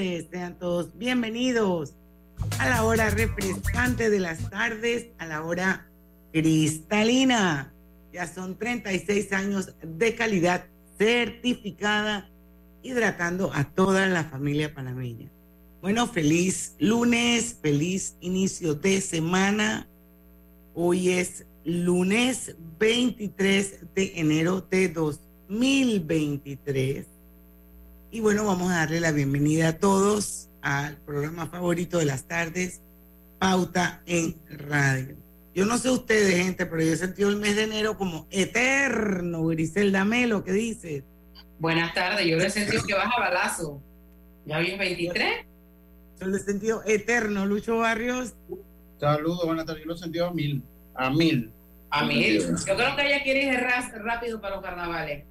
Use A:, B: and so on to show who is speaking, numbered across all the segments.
A: Sean todos bienvenidos a la hora refrescante de las tardes, a la hora cristalina. Ya son 36 años de calidad certificada, hidratando a toda la familia panameña. Bueno, feliz lunes, feliz inicio de semana. Hoy es lunes 23 de enero de 2023 y bueno, vamos a darle la bienvenida a todos al programa favorito de las tardes, Pauta en Radio. Yo no sé ustedes, gente, pero yo he sentido el mes de enero como eterno. Griselda Melo, ¿qué dices?
B: Buenas tardes, yo lo he sentido que baja balazo. ¿Ya hoy 23?
A: Yo lo he sentido eterno, Lucho Barrios.
C: Saludos, buenas tardes. Yo lo he sentido a mil. A mil.
B: A mil. Yo creo que ella quiere ir rápido para los carnavales.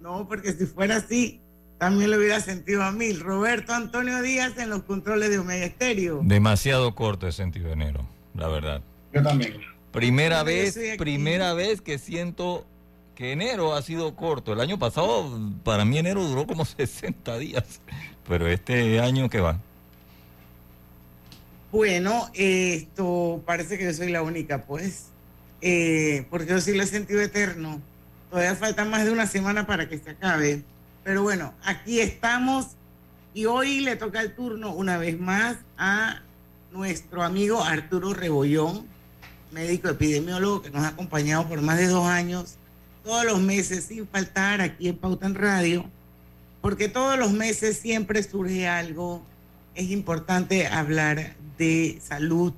A: No, porque si fuera así, también lo hubiera sentido a mil. Roberto Antonio Díaz en los controles de Omega Estéreo.
D: Demasiado corto he sentido enero, la verdad.
C: Yo también.
D: Primera vez, primera vez que siento que enero ha sido corto. El año pasado, para mí enero duró como 60 días, pero este año que va.
A: Bueno, esto parece que yo soy la única, pues, eh, porque yo sí lo he sentido eterno. Todavía falta más de una semana para que se acabe. Pero bueno, aquí estamos y hoy le toca el turno una vez más a nuestro amigo Arturo Rebollón, médico epidemiólogo que nos ha acompañado por más de dos años, todos los meses sin faltar aquí en Pauta en Radio, porque todos los meses siempre surge algo, es importante hablar de salud,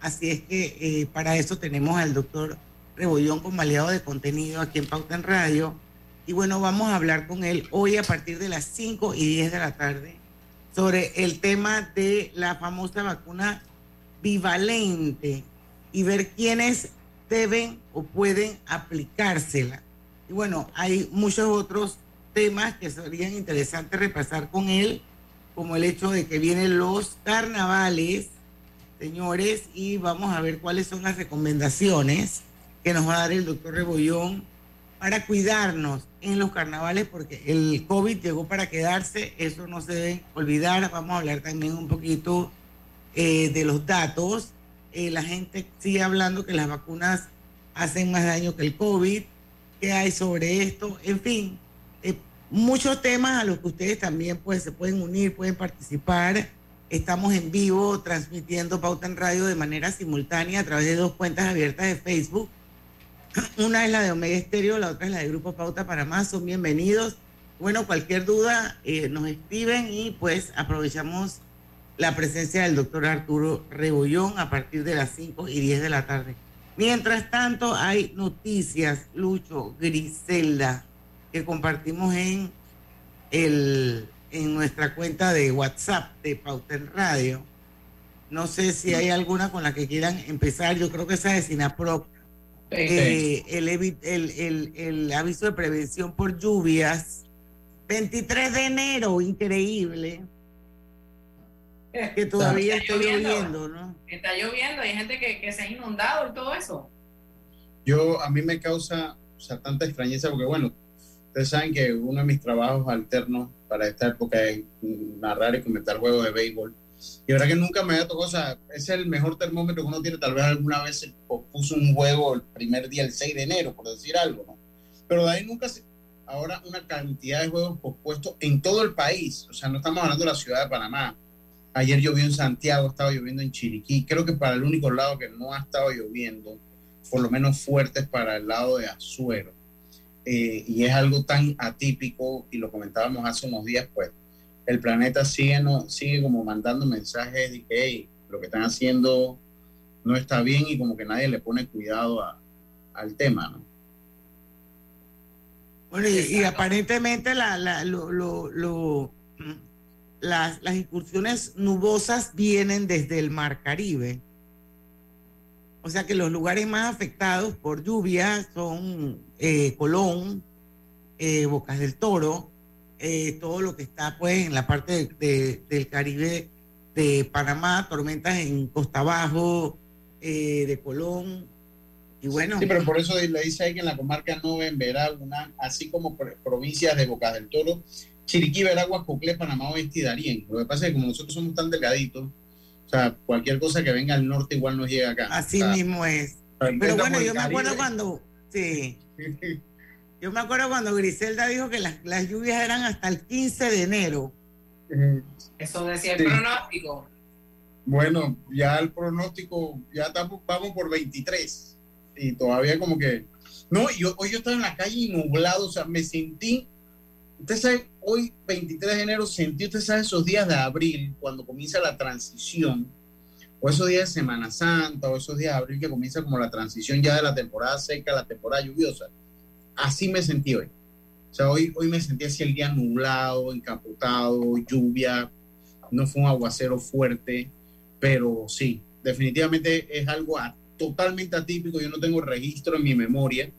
A: así es que eh, para eso tenemos al doctor Rebollón como aliado de contenido aquí en Pauta en Radio y bueno, vamos a hablar con él hoy a partir de las 5 y 10 de la tarde sobre el tema de la famosa vacuna bivalente y ver quiénes deben o pueden aplicársela. Y bueno, hay muchos otros temas que serían interesantes repasar con él, como el hecho de que vienen los carnavales, señores, y vamos a ver cuáles son las recomendaciones que nos va a dar el doctor Rebollón para cuidarnos en los carnavales porque el COVID llegó para quedarse, eso no se debe olvidar. Vamos a hablar también un poquito eh, de los datos. Eh, la gente sigue hablando que las vacunas hacen más daño que el COVID. ¿Qué hay sobre esto? En fin, eh, muchos temas a los que ustedes también pues, se pueden unir, pueden participar. Estamos en vivo transmitiendo Pauta en Radio de manera simultánea a través de dos cuentas abiertas de Facebook una es la de Omega Estéreo, la otra es la de Grupo Pauta para Más. Son bienvenidos. Bueno, cualquier duda eh, nos escriben y pues aprovechamos la presencia del doctor Arturo Rebollón a partir de las 5 y 10 de la tarde. Mientras tanto, hay noticias, Lucho, Griselda, que compartimos en, el, en nuestra cuenta de WhatsApp de Pauta en Radio. No sé si hay alguna con la que quieran empezar. Yo creo que esa es Sinaprop eh, el, el, el, aviso de prevención por lluvias. 23 de enero, increíble. Que todavía está, lloviendo, ¿no?
B: Está lloviendo, hay gente que, que, se ha inundado y todo eso.
C: Yo, a mí me causa o sea, tanta extrañeza porque, bueno, ustedes saben que uno de mis trabajos alternos para esta época es narrar y comentar juegos de béisbol. Y verdad que nunca me había tocado, o sea, es el mejor termómetro que uno tiene. Tal vez alguna vez se puso un juego el primer día, el 6 de enero, por decir algo, ¿no? Pero de ahí nunca se. Ahora, una cantidad de juegos pospuestos en todo el país. O sea, no estamos hablando de la ciudad de Panamá. Ayer llovió en Santiago, estaba lloviendo en Chiriquí. Creo que para el único lado que no ha estado lloviendo, por lo menos fuerte, es para el lado de Azuero. eh, y es algo tan atípico, y lo comentábamos hace unos días, pues el planeta sigue, no, sigue como mandando mensajes de que lo que están haciendo no está bien y como que nadie le pone cuidado al tema, ¿no?
A: Bueno, y, aparentemente la, la, lo, lo, las, las incursiones nubosas vienen desde el Mar Caribe. O sea que los lugares más afectados por lluvia son eh, Colón, eh, Bocas del Toro, eh, todo lo que está pues en la parte del Caribe de Panamá, tormentas en Costa Abajo, de Colón. Y bueno.
C: Sí, pero por eso le dice ahí que en la comarca no en Veragua, así como provincias de Bocas del Toro, Chiriquí, Veragua, Coclé, Panamá, Oeste y Darién. Lo que pasa es que como nosotros somos tan delgaditos, o sea, cualquier cosa que venga al norte igual nos llega acá.
A: Así mismo es. Pero bueno, yo me acuerdo cuando, sí. yo me acuerdo cuando Griselda dijo que las, las, lluvias eran hasta el 15 de enero.
B: Eso decía el pronóstico.
C: Bueno, ya el pronóstico, ya estamos, vamos por 23. Y todavía como que... No, yo, hoy yo estaba en la calle nublado, o sea, me sentí Usted sabe, hoy 23 de enero sentí, usted sabe, esos días de abril, cuando comienza la transición, o esos días de Semana Santa, o esos días de abril que comienza como la transición ya de la temporada seca a la temporada lluviosa. Así me sentí hoy. O sea, hoy, hoy me sentí así el día nublado, encapotado, lluvia, no fue un aguacero fuerte, pero sí, definitivamente es algo totalmente atípico. Yo no tengo registro en mi memoria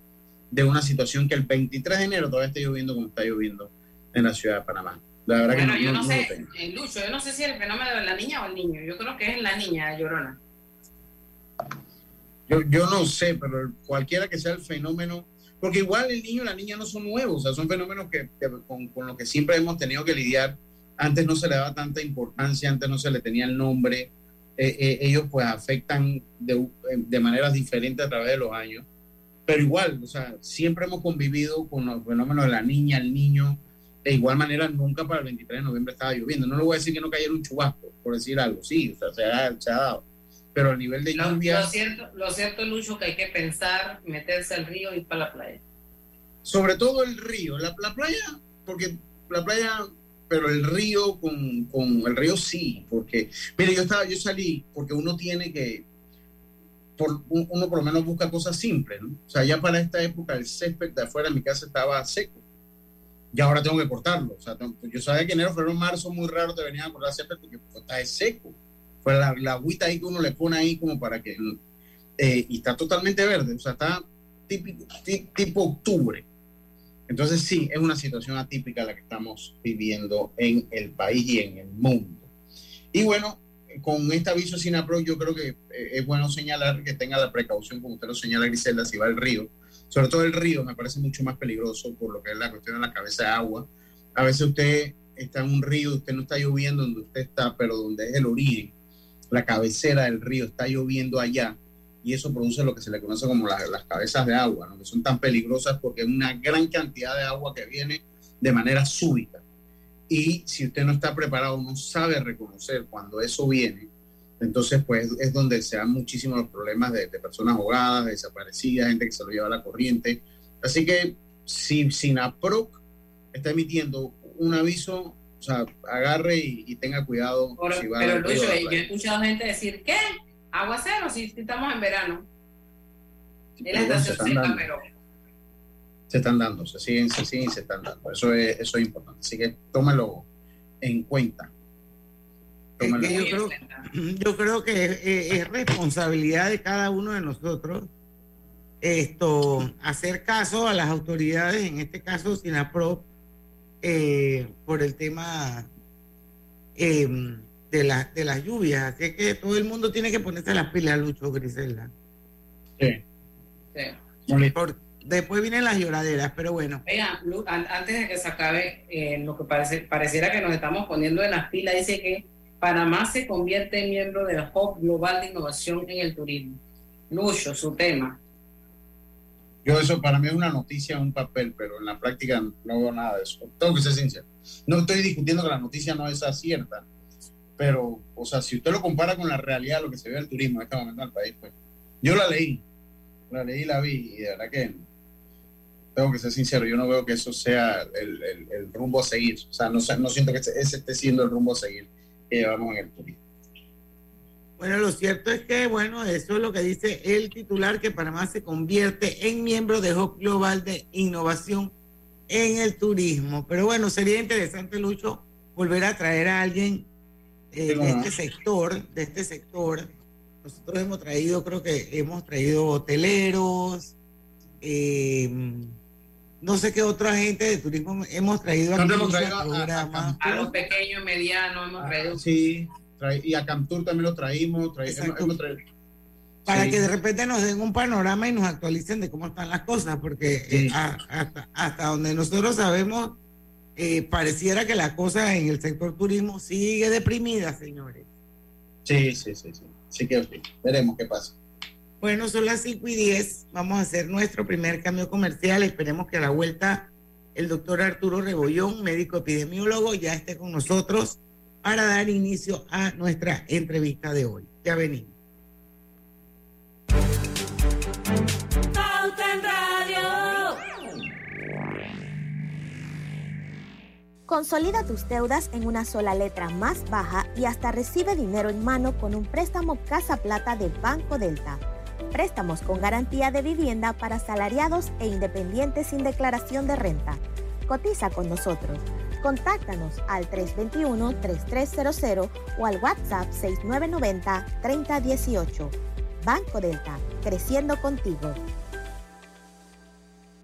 C: de una situación que el 23 de enero todavía está lloviendo como está lloviendo en la ciudad de Panamá. La verdad
B: bueno, que yo no, sé, eh, Lucho, yo no sé si el fenómeno de la niña o el niño. Yo creo que es la niña, Llorona.
C: Yo, yo no sé, pero cualquiera que sea el fenómeno, porque igual el niño y la niña no son nuevos, o sea, son fenómenos que, con, con los que siempre hemos tenido que lidiar. Antes no se le daba tanta importancia, antes no se le tenía el nombre. Eh, eh, ellos pues afectan de, de maneras diferentes a través de los años pero igual, o sea, siempre hemos convivido con los fenómenos de la niña, el niño. De igual manera, nunca para el 23 de noviembre estaba lloviendo. No le voy a decir que no cayera un chubasco, por decir algo. Sí, o sea, se ha, se ha dado. Pero el nivel de lluvia.
B: Lo cierto, lo cierto, Lucho, que hay que pensar, meterse al río y ir para la playa.
C: Sobre todo el río. La, la playa, porque la playa pero el río con, con, el río sí, porque, mire, yo estaba, yo salí porque uno tiene que, uno por lo menos busca cosas simples, ¿no? O sea, ya para esta época el césped de afuera de mi casa estaba seco. Y ahora tengo que cortarlo. O sea, yo sabía que enero, febrero, marzo muy raro te venían a cortar césped porque pues, está seco. La, la, agüita ahí que uno le pone ahí como para que... Eh, y está totalmente verde. O sea, está típico, tipo octubre. Entonces sí, es una situación atípica la que estamos viviendo en el país y en el mundo. Y bueno, con este aviso SINAPRO yo creo que eh, es bueno señalar que tenga la precaución, como usted lo señala Griselda, si va al río. Sobre todo el río me parece mucho más peligroso por lo que es la cuestión de la cabeza de agua. A veces usted está en un río, usted no está lloviendo donde usted está, pero donde es el origen, la cabecera del río está lloviendo allá y eso produce lo que se le conoce como las cabezas de agua, ¿no? que son tan peligrosas porque es una gran cantidad de agua que viene de manera súbita. Y si usted no está preparado, no sabe reconocer cuando eso viene, entonces pues es donde se dan muchísimos los problemas de, personas ahogadas, desaparecidas, gente que se lo lleva a la corriente. Así que si SINAPROC está emitiendo un aviso, o sea, agarre y, tenga cuidado.
B: pero Lucho, yo he escuchado gente decir, ¿qué? Aguacero, si estamos en verano. En la estación seca, pero
C: se están dando, se siguen, se siguen se están dando. Eso es, eso es importante. Así que tómelo en cuenta.
A: yo, creo, que es, responsabilidad de cada uno de nosotros esto hacer caso a las autoridades, en este caso SINAPRO, eh, por el tema em, de, la, de las lluvias. Así que todo el mundo tiene que ponerse las pilas, Lucho Griselda.
C: Sí.
B: sí.
A: Después vienen las lloraderas, pero bueno.
B: Antes de que se acabe, eh, lo que parece, pareciera que nos estamos poniendo en las pilas, dice que Panamá se convierte en miembro del Hub Global de Innovación en el Turismo. Lucho, su tema.
C: Yo eso para mí es una noticia, un papel, pero en la práctica no veo nada de eso. Tengo que ser sincero. No estoy discutiendo que la noticia no es cierta, pero, o sea, si usted lo compara con la realidad, lo que se ve del turismo en este momento en el país, pues yo la leí, la leí, la vi, y de verdad que tengo que ser sincero, yo no veo que eso sea el, el, rumbo a seguir. O sea, no siento que ese esté siendo el rumbo a seguir que llevamos en el turismo.
A: Bueno, lo cierto es que, bueno, eso es lo que dice el titular, que Panamá se convierte en miembro de Hub Global de Innovación en el Turismo. Pero bueno, sería interesante, Lucho, volver a traer a alguien eh, de este sector, de este sector. Nosotros hemos traído, creo que hemos traído hoteleros, eh, no sé qué otra gente de turismo hemos traído
B: aquí a, a, los pequeños, medianos, hemos traído.
C: Sí y a Camtur también lo traímos.
A: Para que de repente nos den un panorama y nos actualicen de cómo están las cosas, porque eh, hasta, hasta, donde nosotros sabemos, eh, pareciera que la cosa en el sector turismo sigue deprimida, señores.
C: Sí, sí, sí, sí. Sí que veremos qué pasa.
A: Bueno, son las 5 y 10. Vamos a hacer nuestro primer cambio comercial. Esperemos que a la vuelta el doctor Arturo Rebollón, médico epidemiólogo, ya esté con nosotros para dar inicio a nuestra entrevista de hoy. Ya venimos.
E: Consolida tus deudas en una sola letra más baja y hasta recibe dinero en mano con un préstamo Casa Plata del Banco Delta. Préstamos con garantía de vivienda para asalariados e independientes sin declaración de renta. Cotiza con nosotros Contáctanos al 321-3300 o al WhatsApp 6990-3018. Banco Delta, creciendo contigo.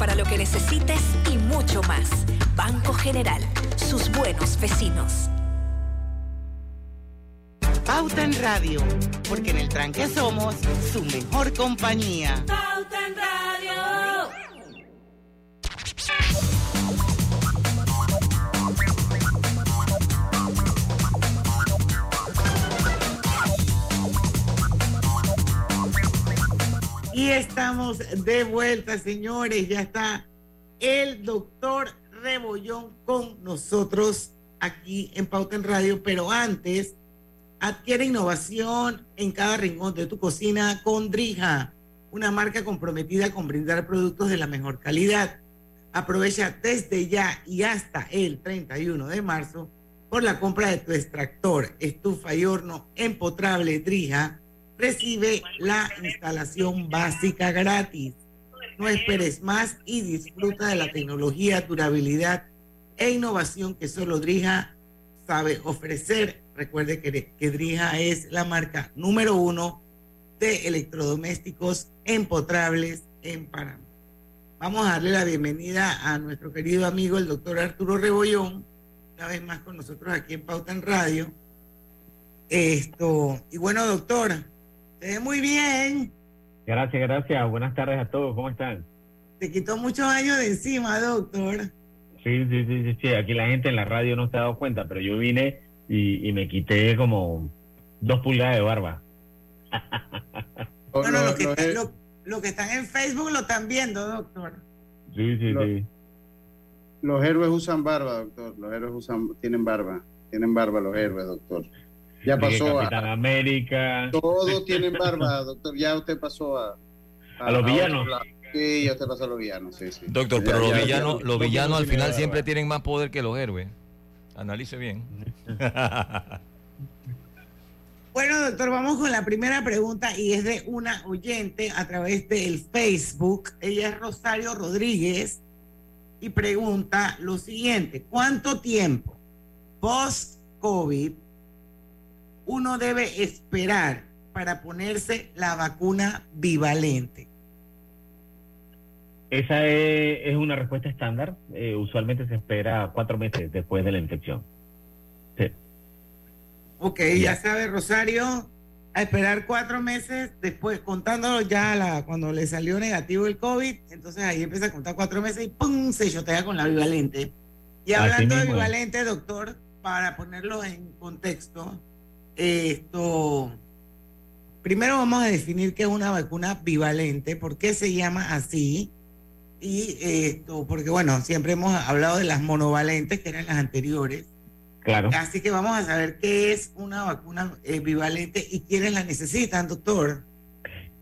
F: Para
G: lo que necesites y mucho más. Banco General sus buenos vecinos.
H: Pauta en Radio, porque en el tranque somos su mejor compañía. Pauta en Radio.
A: Y estamos de vuelta, señores. Ya está el doctor Rebollón con nosotros aquí en Pauta en Radio, pero antes, adquiere innovación en cada rincón de tu cocina con Drija, una marca comprometida con brindar productos de la mejor calidad. Aprovecha desde ya y hasta el 31 de marzo por la compra de tu extractor, estufa y horno empotrable Drija. Recibe la instalación básica gratis. No esperes más y disfruta de la tecnología, durabilidad e innovación que solo Drija sabe ofrecer. Recuerde que, Drija es la marca número uno de electrodomésticos empotrables en Panamá. Vamos a darle la bienvenida a nuestro querido amigo el doctor Arturo Rebollón, una vez más con nosotros aquí en Pauta en Radio. Esto, y bueno, doctora, ve muy bien.
I: Gracias, gracias. Buenas tardes a todos. ¿Cómo están?
A: Te quitó muchos años de encima, doctor.
I: Sí, sí, sí, sí, Aquí la gente en la radio no se ha dado cuenta, pero yo vine y, me quité como dos pulgadas de barba.
A: bueno, lo, que lo, que están en Facebook lo están viendo, doctor.
I: Sí, sí, sí.
C: Los héroes usan barba, doctor. Los héroes usan, tienen barba. Tienen barba los héroes, doctor. Ya pasó
I: Capitán a América.
C: Todos tienen barba, doctor. Ya usted pasó a.
I: A, los villanos.
C: sí, ya usted pasó a los villanos, sí, sí.
D: Doctor, pero los villanos, los villanos al final siempre tienen más poder que los héroes. Analice bien.
A: Bueno, doctor, vamos con la primera pregunta y es de una oyente a través del Facebook. Ella es Rosario Rodríguez y pregunta lo siguiente, ¿cuánto tiempo post-COVID uno debe esperar para ponerse la vacuna bivalente?
I: Esa es, una respuesta estándar. Eh, usualmente se espera cuatro meses después de la infección. Sí.
A: Ok, ya sabe Rosario, a esperar cuatro meses después, contándolo ya la, cuando le salió negativo el COVID, entonces ahí empieza a contar cuatro meses y ¡pum! se chotea con la bivalente. Y hablando de bivalente, doctor, para ponerlo en contexto, esto, primero vamos a definir qué es una vacuna bivalente, por qué se llama así, y esto, porque bueno, siempre hemos hablado de las monovalentes, que eran las anteriores,
I: Claro.
A: Así que vamos a saber qué es una vacuna bivalente y quiénes la necesitan, doctor.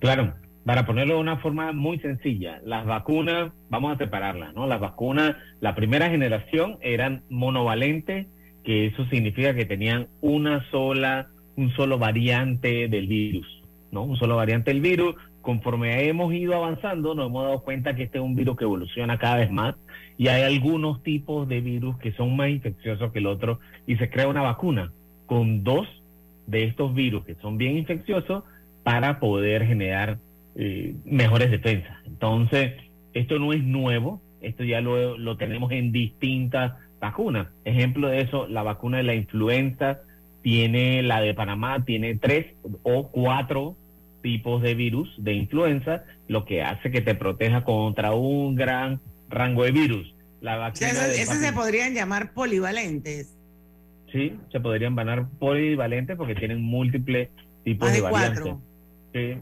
I: Claro, para ponerlo de una forma muy sencilla, las vacunas, vamos a separarlas, ¿no? Las vacunas, la primera generación eran monovalentes, que eso significa que tenían una sola, un solo variante del virus, ¿no? Un solo variante del virus. Conforme hemos ido avanzando, nos hemos dado cuenta que este es un virus que evoluciona cada vez más y hay algunos tipos de virus que son más infecciosos que el otro y se crea una vacuna con dos de estos virus que son bien infecciosos para poder generar eh, mejores defensas. Entonces, esto no es nuevo, esto ya lo, lo tenemos en distintas vacunas. Ejemplo de eso, la vacuna de la influenza tiene, la de Panamá tiene tres o cuatro tipos de virus de influenza, lo que hace que te proteja contra un gran rango de virus. La
A: vacuna esas, se podrían llamar polivalentes.
I: Sí, se podrían llamar polivalentes porque tienen múltiples tipos de, variantes.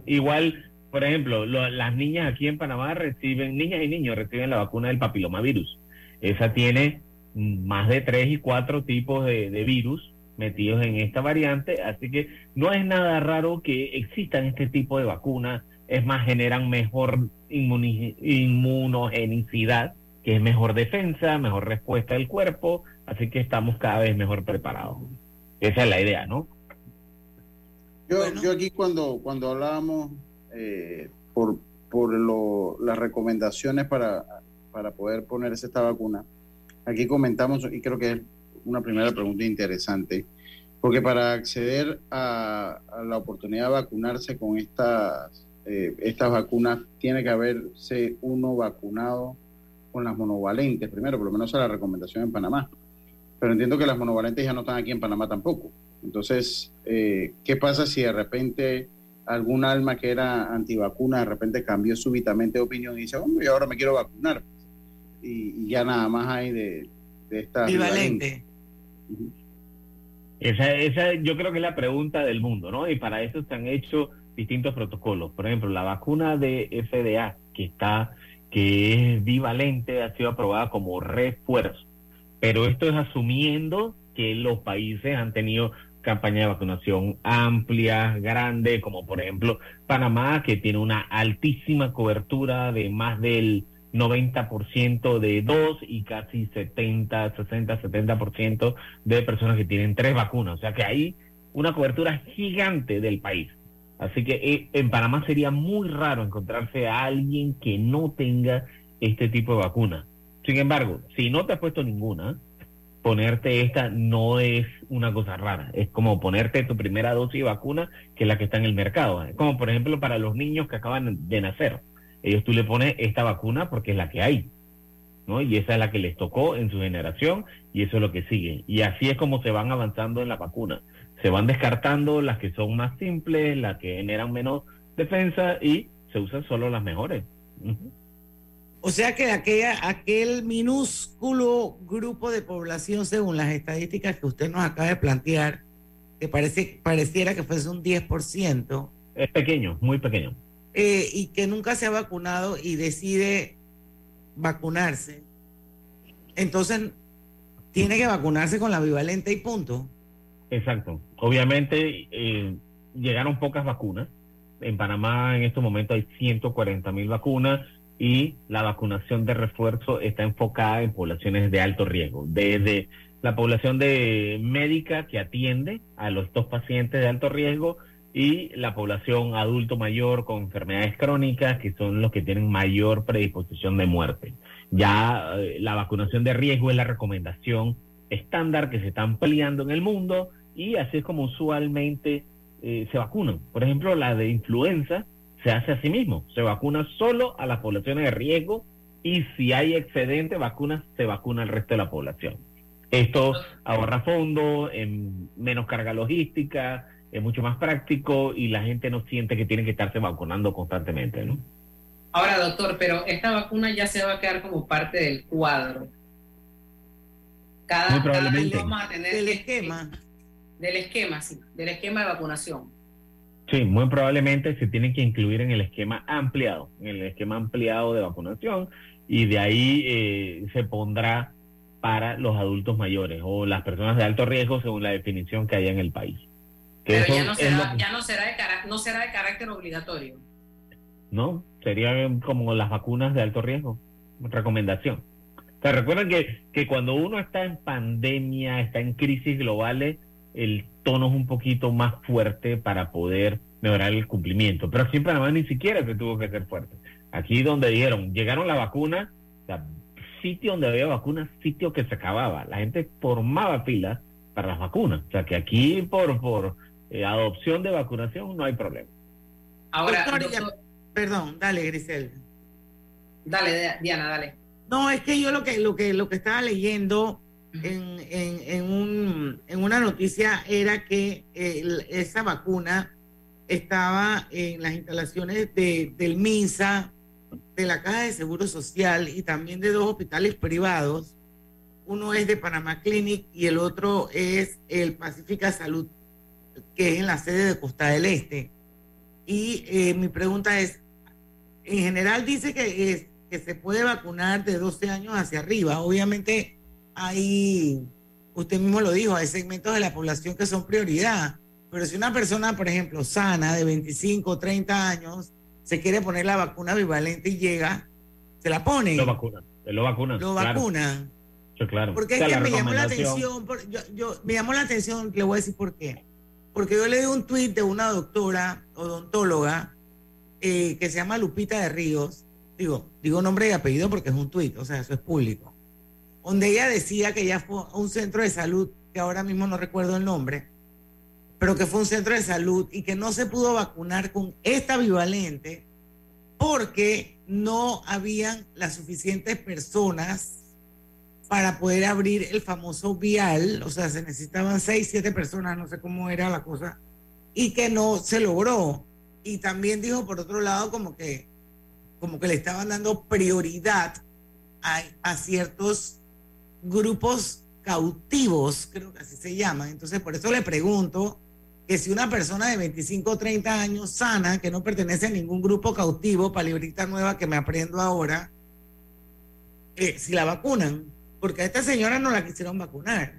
I: Igual, por ejemplo, las niñas aquí en Panamá reciben, niñas y niños reciben la vacuna del papilomavirus. Esa tiene más de tres y cuatro tipos de, de virus metidos en esta variante, así que no es nada raro que existan este tipo de vacunas es más, generan mejor inmunogenicidad, que es mejor defensa, mejor respuesta del cuerpo, así que estamos cada vez mejor preparados. Esa es la idea, ¿no?
C: Yo, yo aquí cuando, cuando hablábamos eh, por, por lo, las recomendaciones para, para poder ponerse esta vacuna, aquí comentamos, y creo que es una primera pregunta interesante, porque para acceder a, la oportunidad de vacunarse con estas eh, estas vacunas tiene que haberse uno vacunado con las monovalentes, primero, por lo menos a la recomendación en Panamá. Pero entiendo que las monovalentes ya no están aquí en Panamá tampoco. Entonces, eh, ¿qué pasa si de repente algún alma que era antivacuna de repente cambió súbitamente de opinión y dice, hombre, ahora me quiero vacunar? Y, ya nada más hay de, de esta...
A: Bivalente.
I: Esa, esa yo creo que es la pregunta del mundo, ¿no? Y para eso se han hecho distintos protocolos. Por ejemplo, la vacuna de FDA, que está, que es bivalente, ha sido aprobada como refuerzo. Pero esto es asumiendo que los países han tenido campaña de vacunación amplia, grande, como por ejemplo Panamá, que tiene una altísima cobertura de más del 90% de dos y casi 70, 60, 70% de personas que tienen tres vacunas. O sea que hay una cobertura gigante del país. Así que eh, en Panamá sería muy raro encontrarse a alguien que no tenga este tipo de vacuna. Sin embargo, si no te has puesto ninguna, ponerte esta no es una cosa rara. Es como ponerte tu primera dosis de vacuna, que es la que está en el mercado. Como por ejemplo para los niños que acaban de nacer. Ellos tú le pones esta vacuna porque es la que hay. ¿no? Y esa es la que les tocó en su generación y eso es lo que sigue. Y así es como se van avanzando en la vacuna se van descartando las que son más simples, las que generan menos defensa y se usan solo las mejores.
A: O sea que aquella, aquel minúsculo grupo de población, según las estadísticas que usted nos acaba de plantear, que parece, pareciera que fuese un 10%.
I: Es pequeño, muy pequeño.
A: Eh, y que nunca se ha vacunado y decide vacunarse. Entonces, tiene que vacunarse con la bivalente y punto.
I: Exacto. Obviamente, eh, llegaron pocas vacunas. En Panamá en estos momentos hay 140 mil vacunas y la vacunación de refuerzo está enfocada en poblaciones de alto riesgo, desde la población de médica que atiende a los dos pacientes de alto riesgo y la población adulto mayor con enfermedades crónicas, que son los que tienen mayor predisposición de muerte. Ya eh, la vacunación de riesgo es la recomendación estándar que se está ampliando en el mundo y así es como usualmente eh, se vacunan. Por ejemplo, la de influenza se hace a sí mismo, se vacuna solo a las poblaciones de riesgo y si hay excedente vacunas, se vacuna al resto de la población. Esto ahorra fondos, en menos carga logística, es mucho más práctico y la gente no siente que tiene que estarse vacunando constantemente, ¿no?
B: Ahora, doctor, pero esta vacuna ya se va a quedar como parte del cuadro. Cada, vez vamos a tener
A: del esquema.
B: Del esquema, sí, del esquema de vacunación.
I: Sí, muy probablemente se tiene que incluir en el esquema ampliado, en el esquema ampliado de vacunación, y de ahí eh, se pondrá para los adultos mayores o las personas de alto riesgo según la definición que haya en el país.
B: Pero ya, no será, ya no, será de no será de carácter obligatorio.
I: No, sería como las vacunas de alto riesgo, recomendación. O recuerden que, que cuando uno está en pandemia, está en crisis globales, el tono es un poquito más fuerte para poder mejorar el cumplimiento. Pero aquí en Panamá ni siquiera se tuvo que ser fuerte. Aquí donde dijeron, llegaron la vacuna, sitio donde había vacunas, sitio que se acababa. La gente formaba filas para las vacunas. O sea que aquí por, por eh, adopción de vacunación no hay problema.
A: Ahora, perdón, dale, Grisel.
B: Dale, Diana, dale.
A: No, es que yo lo que, lo que, lo que estaba leyendo en, en, un, en una noticia era que esa vacuna estaba en las instalaciones de, del MINSA, de la Caja de Seguro Social y también de dos hospitales privados. Uno es de Panamá Clinic y el otro es el Pacífica Salud, que es en la sede de Costa del Este. Y eh, mi pregunta es, en general dice que, es, que se puede vacunar de 12 años hacia arriba. Obviamente hay, usted mismo lo dijo, hay segmentos de la población que son prioridad. Pero si una persona, por ejemplo, sana, de 25 o 30 años, se quiere poner la vacuna bivalente y llega, se la pone.
I: Lo vacunan, lo vacunan.
A: Lo vacunan.
I: claro.
A: Porque es que me llamó la atención, yo, me llamó la atención, le voy a decir por qué. Porque yo leí un tuit de una doctora odontóloga eh, que se llama Lupita de Ríos, digo, digo nombre y apellido porque es un tuit, o sea, eso es público, donde ella decía que ya fue a un centro de salud, que ahora mismo no recuerdo el nombre, pero que fue un centro de salud y que no se pudo vacunar con esta bivalente porque no habían las suficientes personas para poder abrir el famoso vial, o sea, se necesitaban seis, siete personas, no sé cómo era la cosa, y que no se logró. Y también dijo, por otro lado, como que, como que le estaban dando prioridad a, a ciertos grupos cautivos, creo que así se llaman. Entonces, por eso le pregunto que si una persona de 25 o 30 años sana, que no pertenece a ningún grupo cautivo, palibrita nueva que me aprendo ahora, eh, si la vacunan, porque a esta señora no la quisieron vacunar.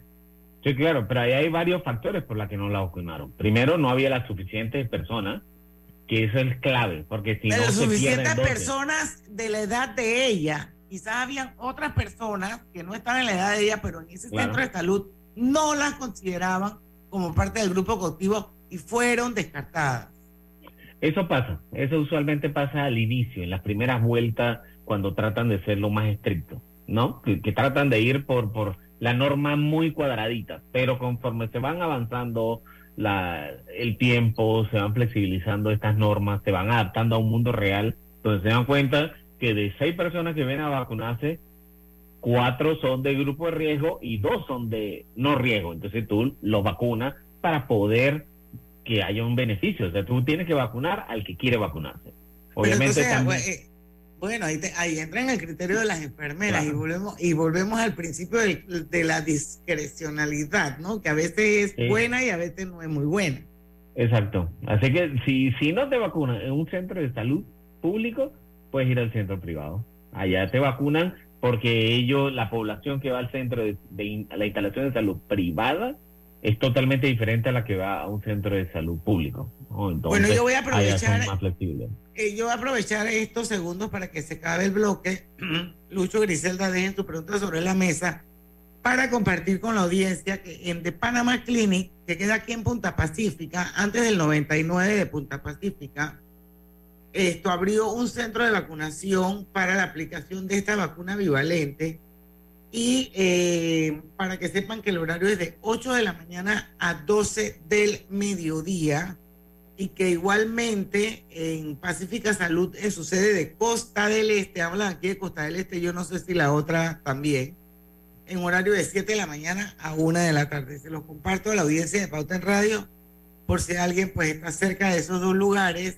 I: Sí, claro, pero ahí hay varios factores por los que no la vacunaron. Primero, no había las suficientes personas, que eso es clave, porque si no se
A: suficientes personas de la edad de ella, quizás habían otras personas que no están en la edad de ella, pero en ese centro de salud no las consideraban como parte del grupo cautivo y fueron descartadas.
I: Eso pasa, eso usualmente pasa al inicio, en las primeras vueltas, cuando tratan de ser lo más estricto, ¿no? Que, tratan de ir por, por la norma muy cuadradita, pero conforme se van avanzando la, el tiempo, se van flexibilizando estas normas, se van adaptando a un mundo real, entonces se dan cuenta que de seis personas que vienen a vacunarse, cuatro son de grupo de riesgo y dos son de no riesgo. Entonces tú los vacunas para poder que haya un beneficio. O sea, tú tienes que vacunar al que quiere vacunarse. Obviamente eh,
A: bueno, ahí, ahí, entra en el criterio de las enfermeras y volvemos y volvemos al principio de, la discrecionalidad, ¿no? Que a veces es buena y a veces no es muy buena.
I: Exacto. Así que si, si no te vacunan en un centro de salud público, puedes ir al centro privado. Allá te vacunan porque ellos, la población que va al centro de, la instalación de salud privada, es totalmente diferente a la que va a un centro de salud público.
A: bueno, yo voy a aprovechar. Eh, yo voy a aprovechar estos segundos para que se acabe el bloque. Lucho Griselda, dejen tu pregunta sobre la mesa para compartir con la audiencia que en The Panama Clinic, que queda aquí en Punta Pacífica, antes del 99 de Punta Pacífica, esto abrió un centro de vacunación para la aplicación de esta vacuna bivalente. Y eh, para que sepan que el horario es de 8 de la mañana a 12 del mediodía y que igualmente en Pacífica Salud en su sede de Costa del Este, hablan aquí de Costa del Este, yo no sé si la otra también, en horario de 7 de la mañana a 1 de la tarde. Se los comparto a la audiencia de Pauta en Radio por si alguien pues está cerca de esos dos lugares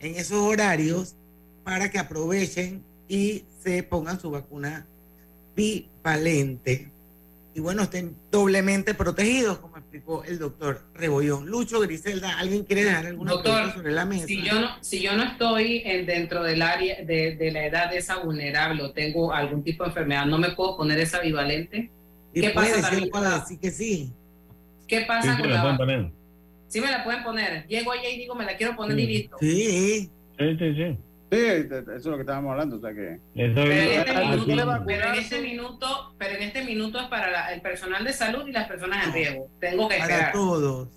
A: en esos horarios para que aprovechen y se pongan su vacuna bivalente. Y bueno, estén doblemente protegidos, como explicó el doctor Rebollón. Lucho, Griselda, ¿alguien quiere dejar alguna
B: doctor, sobre la mesa? Si yo no, si yo no estoy en, dentro del área de, la edad de esa vulnerable o tengo algún tipo de enfermedad, ¿no me puedo poner esa bivalente?
A: ¿Qué pasa también? que sí.
B: ¿Qué pasa con la Sí me la pueden poner. Llego allá y digo, me la quiero poner y listo. Sí.
C: Sí, sí, sí. Sí, eso es lo que estábamos hablando, o sea que...
B: Pero en, este minuto, pero en este minuto, pero en este minuto es para el personal de salud y las personas en riesgo. Tengo que
A: esperar. Para todos,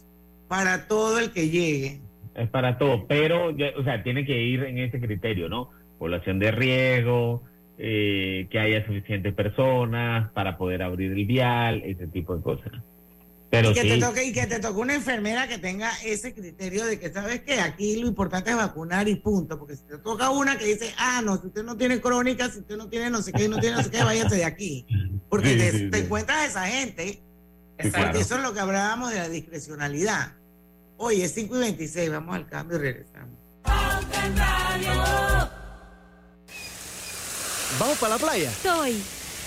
A: para todo el que llegue.
I: Es para todo, pero, o sea, tiene que ir en ese criterio, ¿no? Población de riesgo, eh, que haya suficientes personas para poder abrir el vial, ese tipo de cosas
A: y, que te toque, y que te toque una enfermera que tenga ese criterio de que sabes que aquí lo importante es vacunar y punto. Porque si te toca una que dice, ah, no, si usted no tiene crónica, si usted no tiene no sé qué, no tiene no sé qué, váyase de aquí. Porque te, encuentras a esa gente. Porque eso es lo que hablábamos de la discrecionalidad. Oye, es 5 y 26, vamos al cambio y regresamos.
J: ¿Vamos para la playa?
K: Estoy.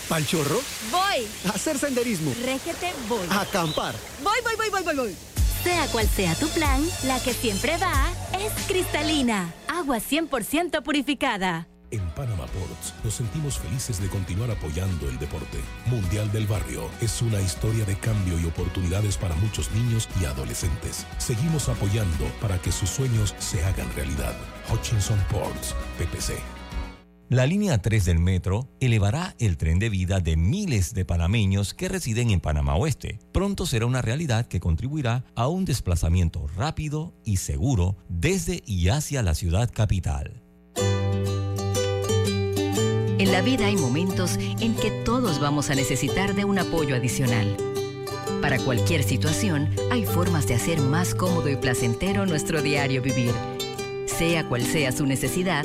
J: ¿Pal chorro?
K: Voy.
J: A hacer senderismo.
K: Régete, voy.
J: A acampar.
K: Voy, voy, voy, voy, voy, voy.
G: Sea cual sea tu plan, la que siempre va es cristalina. Agua 100% purificada.
L: En Panama Ports nos sentimos felices de continuar apoyando el deporte. Mundial del Barrio es una historia de cambio y oportunidades para muchos niños y adolescentes. Seguimos apoyando para que sus sueños se hagan realidad. Hutchinson Ports, PPC.
M: La línea 3 del metro elevará el tren de vida de miles de panameños que residen en Panamá Oeste. Pronto será una realidad que contribuirá a un desplazamiento rápido y seguro desde y hacia la ciudad capital.
G: En la vida hay momentos en que todos vamos a necesitar de un apoyo adicional. Para cualquier situación, hay formas de hacer más cómodo y placentero nuestro diario vivir. Sea cual sea su necesidad,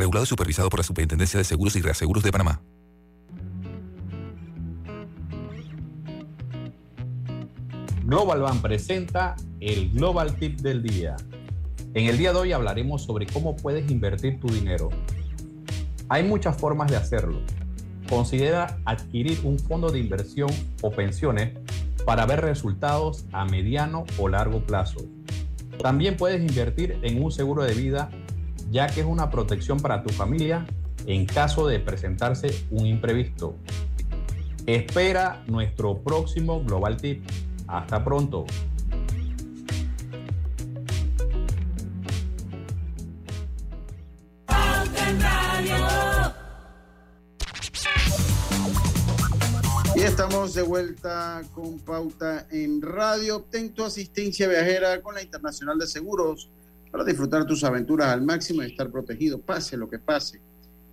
N: regulado y supervisado por la Superintendencia de Seguros y Reaseguros de Panamá.
O: Global Bank presenta el Global Tip del día. En el día de hoy hablaremos sobre cómo puedes invertir tu dinero. Hay muchas formas de hacerlo. Considera adquirir un fondo de inversión o pensiones para ver resultados a mediano o largo plazo. También puedes invertir en un seguro de vida ya que es una protección para tu familia en caso de presentarse un imprevisto. Espera nuestro próximo Global Tip. Hasta pronto.
C: Y estamos de vuelta con Pauta en Radio. Obtén tu asistencia viajera con la Internacional de Seguros para disfrutar tus aventuras al máximo y estar protegido, pase lo que pase.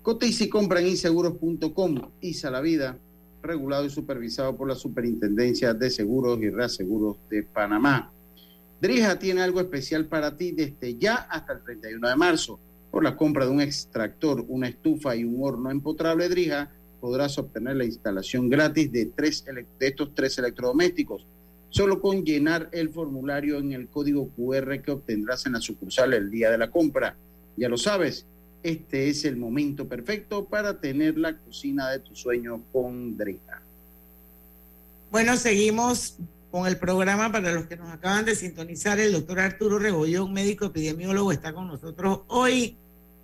C: Cotiza y compra en inseguros.com. ISA la vida, regulado y supervisado por la Superintendencia de Seguros y Reaseguros de Panamá. Drija tiene algo especial para ti desde ya hasta el 31 de marzo. Por la compra de un extractor, una estufa y un horno empotrable Drija, podrás obtener la instalación gratis de, tres, de estos tres electrodomésticos, solo con llenar el formulario en el código QR que obtendrás en la sucursal el día de la compra. Ya lo sabes, este es el momento perfecto para tener la cocina de tu sueño con Drija.
A: Bueno, seguimos con el programa para los que nos acaban de sintonizar. El doctor Arturo Rebollón, médico epidemiólogo, está con nosotros hoy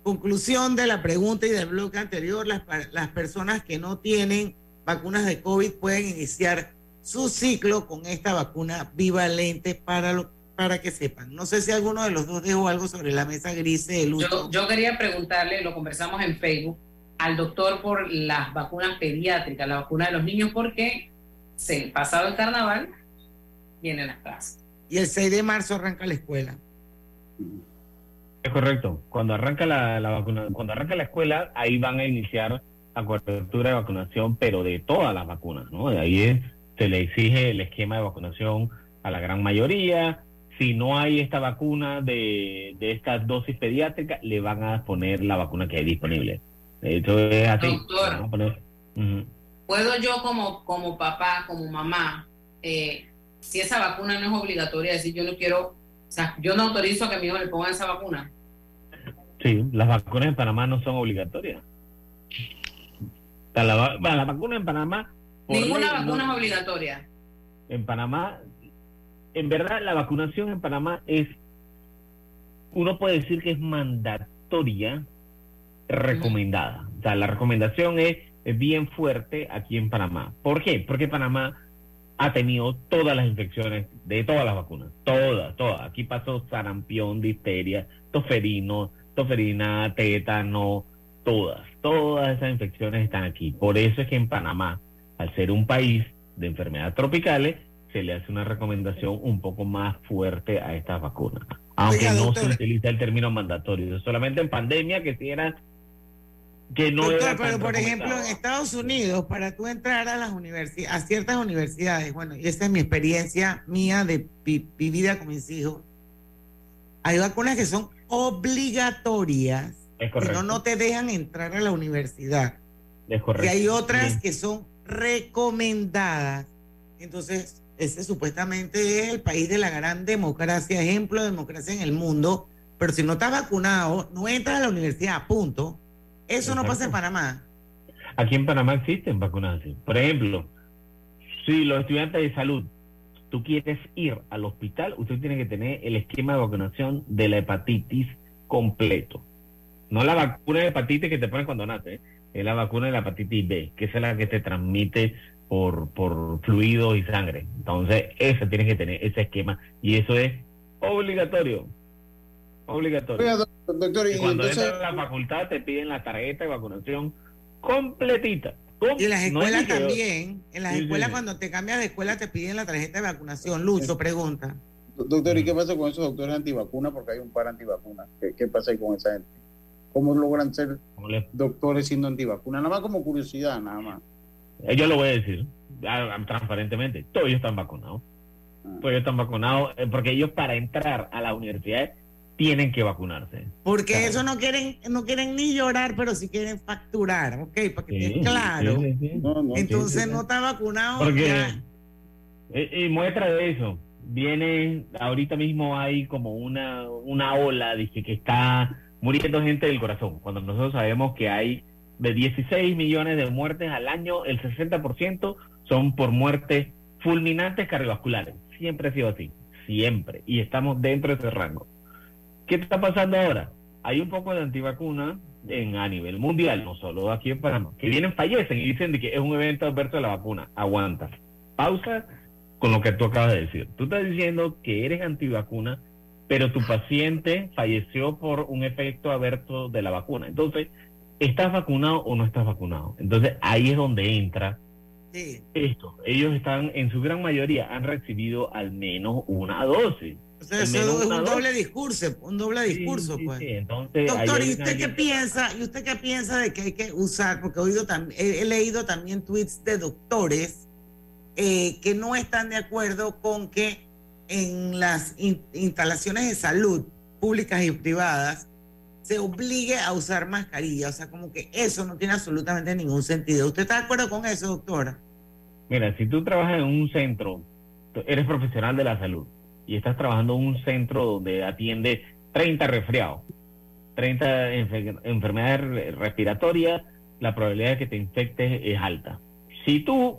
A: Conclusión de la pregunta y del bloque anterior, las, las personas que no tienen vacunas de COVID pueden iniciar su ciclo con esta vacuna bivalente para, lo, para que sepan. No sé si alguno de los dos dejó algo sobre la mesa gris de luto.
B: Yo, yo quería preguntarle, lo conversamos en Facebook, al doctor por las vacunas pediátricas, la vacuna de los niños, porque se, pasado el carnaval vienen las clases.
A: Y el 6 de marzo arranca la escuela.
I: Es correcto. Cuando arranca la, vacuna, cuando arranca la escuela, ahí van a iniciar la cobertura de vacunación, pero de todas las vacunas, ¿no? De ahí se le exige el esquema de vacunación a la gran mayoría. Si no hay esta vacuna de, de estas dosis pediátricas, le van a poner la vacuna que hay disponible. Eso es así.
B: Doctor, ¿puedo yo como, como papá, como mamá, eh, si esa vacuna no es obligatoria, decir yo no quiero o sea, yo no autorizo a que mi hijo le pongan esa vacuna.
I: Sí, las vacunas en Panamá no son obligatorias. La, la, vacuna en Panamá...
B: Ninguna vacuna es obligatoria.
I: En Panamá, en verdad, la vacunación en Panamá es, uno puede decir que es mandatoria, recomendada. O sea, la recomendación es, es bien fuerte aquí en Panamá. ¿Por qué? Porque Panamá ha tenido todas las infecciones de todas las vacunas, todas, todas. Aquí pasó sarampión, difteria, toferino, toferina, tétano, todas, todas esas infecciones están aquí. Por eso es que en Panamá, al ser un país de enfermedades tropicales, se le hace una recomendación un poco más fuerte a estas vacunas. Aunque no se utiliza el término mandatorio, solamente en pandemia que si era que no
A: pero por ejemplo en Estados Unidos para tú entrar a las universidades a ciertas universidades bueno y esa es mi experiencia mía de vivida con mis hijos hay vacunas que son obligatorias no no te dejan entrar a la universidad.
I: Es correcto.
A: y hay otras que son recomendadas entonces ese supuestamente es el país de la gran democracia ejemplo de democracia en el mundo pero si no estás vacunado no entras a la universidad punto eso no pasa en Panamá.
I: Aquí en Panamá existen vacunas. Por ejemplo, si los estudiantes de salud, tú quieres ir al hospital, usted tiene que tener el esquema de vacunación de la hepatitis completo. No la vacuna de hepatitis que te ponen cuando nace, es la vacuna de la hepatitis B, que es la que te transmite por, por fluidos y sangre. Entonces, esa tienes que tener ese esquema y eso es obligatorio. Obligatorio. doctor, y, cuando entras a la facultad te piden la tarjeta de vacunación completita.
A: Y en las escuelas también, en las escuelas cuando te cambias de escuela te piden la tarjeta de vacunación. Lucho pregunta.
C: Doctor, ¿y qué pasa con esos doctores antivacunas? Porque hay un par antivacunas. ¿Qué, qué pasa ahí con esa gente? ¿Cómo logran ser doctores siendo antivacunas? Nada más como curiosidad, nada más.
I: Eh, yo lo voy a decir transparentemente. Todos ellos están vacunados. Ah. Todos ellos están vacunados eh, porque ellos para entrar a las universidades tienen que vacunarse.
A: Porque eso no quieren, no quieren ni llorar, pero sí quieren facturar, ¿ok? Para que esté claro. Entonces no está vacunado.
I: Porque, y, muestra de eso, viene, ahorita mismo hay como una, una ola, dice que está muriendo gente del corazón, cuando nosotros sabemos que hay de 16 millones de muertes al año, el 60% son por muertes fulminantes cardiovasculares. Siempre ha sido así, siempre. Y estamos dentro de ese rango. ¿Qué está pasando ahora? hay un poco de antivacuna en, a nivel mundial, no solo aquí en Panamá, que vienen, fallecen y dicen de que es un evento adverso de la vacuna. Aguanta. Pausa con lo que tú acabas de decir. Tú estás diciendo que eres antivacuna, pero tu paciente falleció por un efecto adverso de la vacuna. Entonces, ¿estás vacunado o no estás vacunado? Entonces, ahí es donde entra esto. Ellos están, en su gran mayoría, han recibido al menos una dosis.
A: O sea, eso es un doble discurso, un doble discurso, pues. Doctor, ¿y usted qué piensa? ¿Y usted qué piensa de que hay que usar? Porque he, oído he, leído también tweets de doctores eh, que no están de acuerdo con que en las instalaciones de salud públicas y privadas se obligue a usar mascarilla. O sea, como que eso no tiene absolutamente ningún sentido. ¿Usted está de acuerdo con eso, doctora?
I: Mira, si tú trabajas en un centro, eres profesional de la salud y estás trabajando en un centro donde atiende 30 resfriados, 30 enfermedades respiratorias, la probabilidad de que te infectes es alta. Si tú,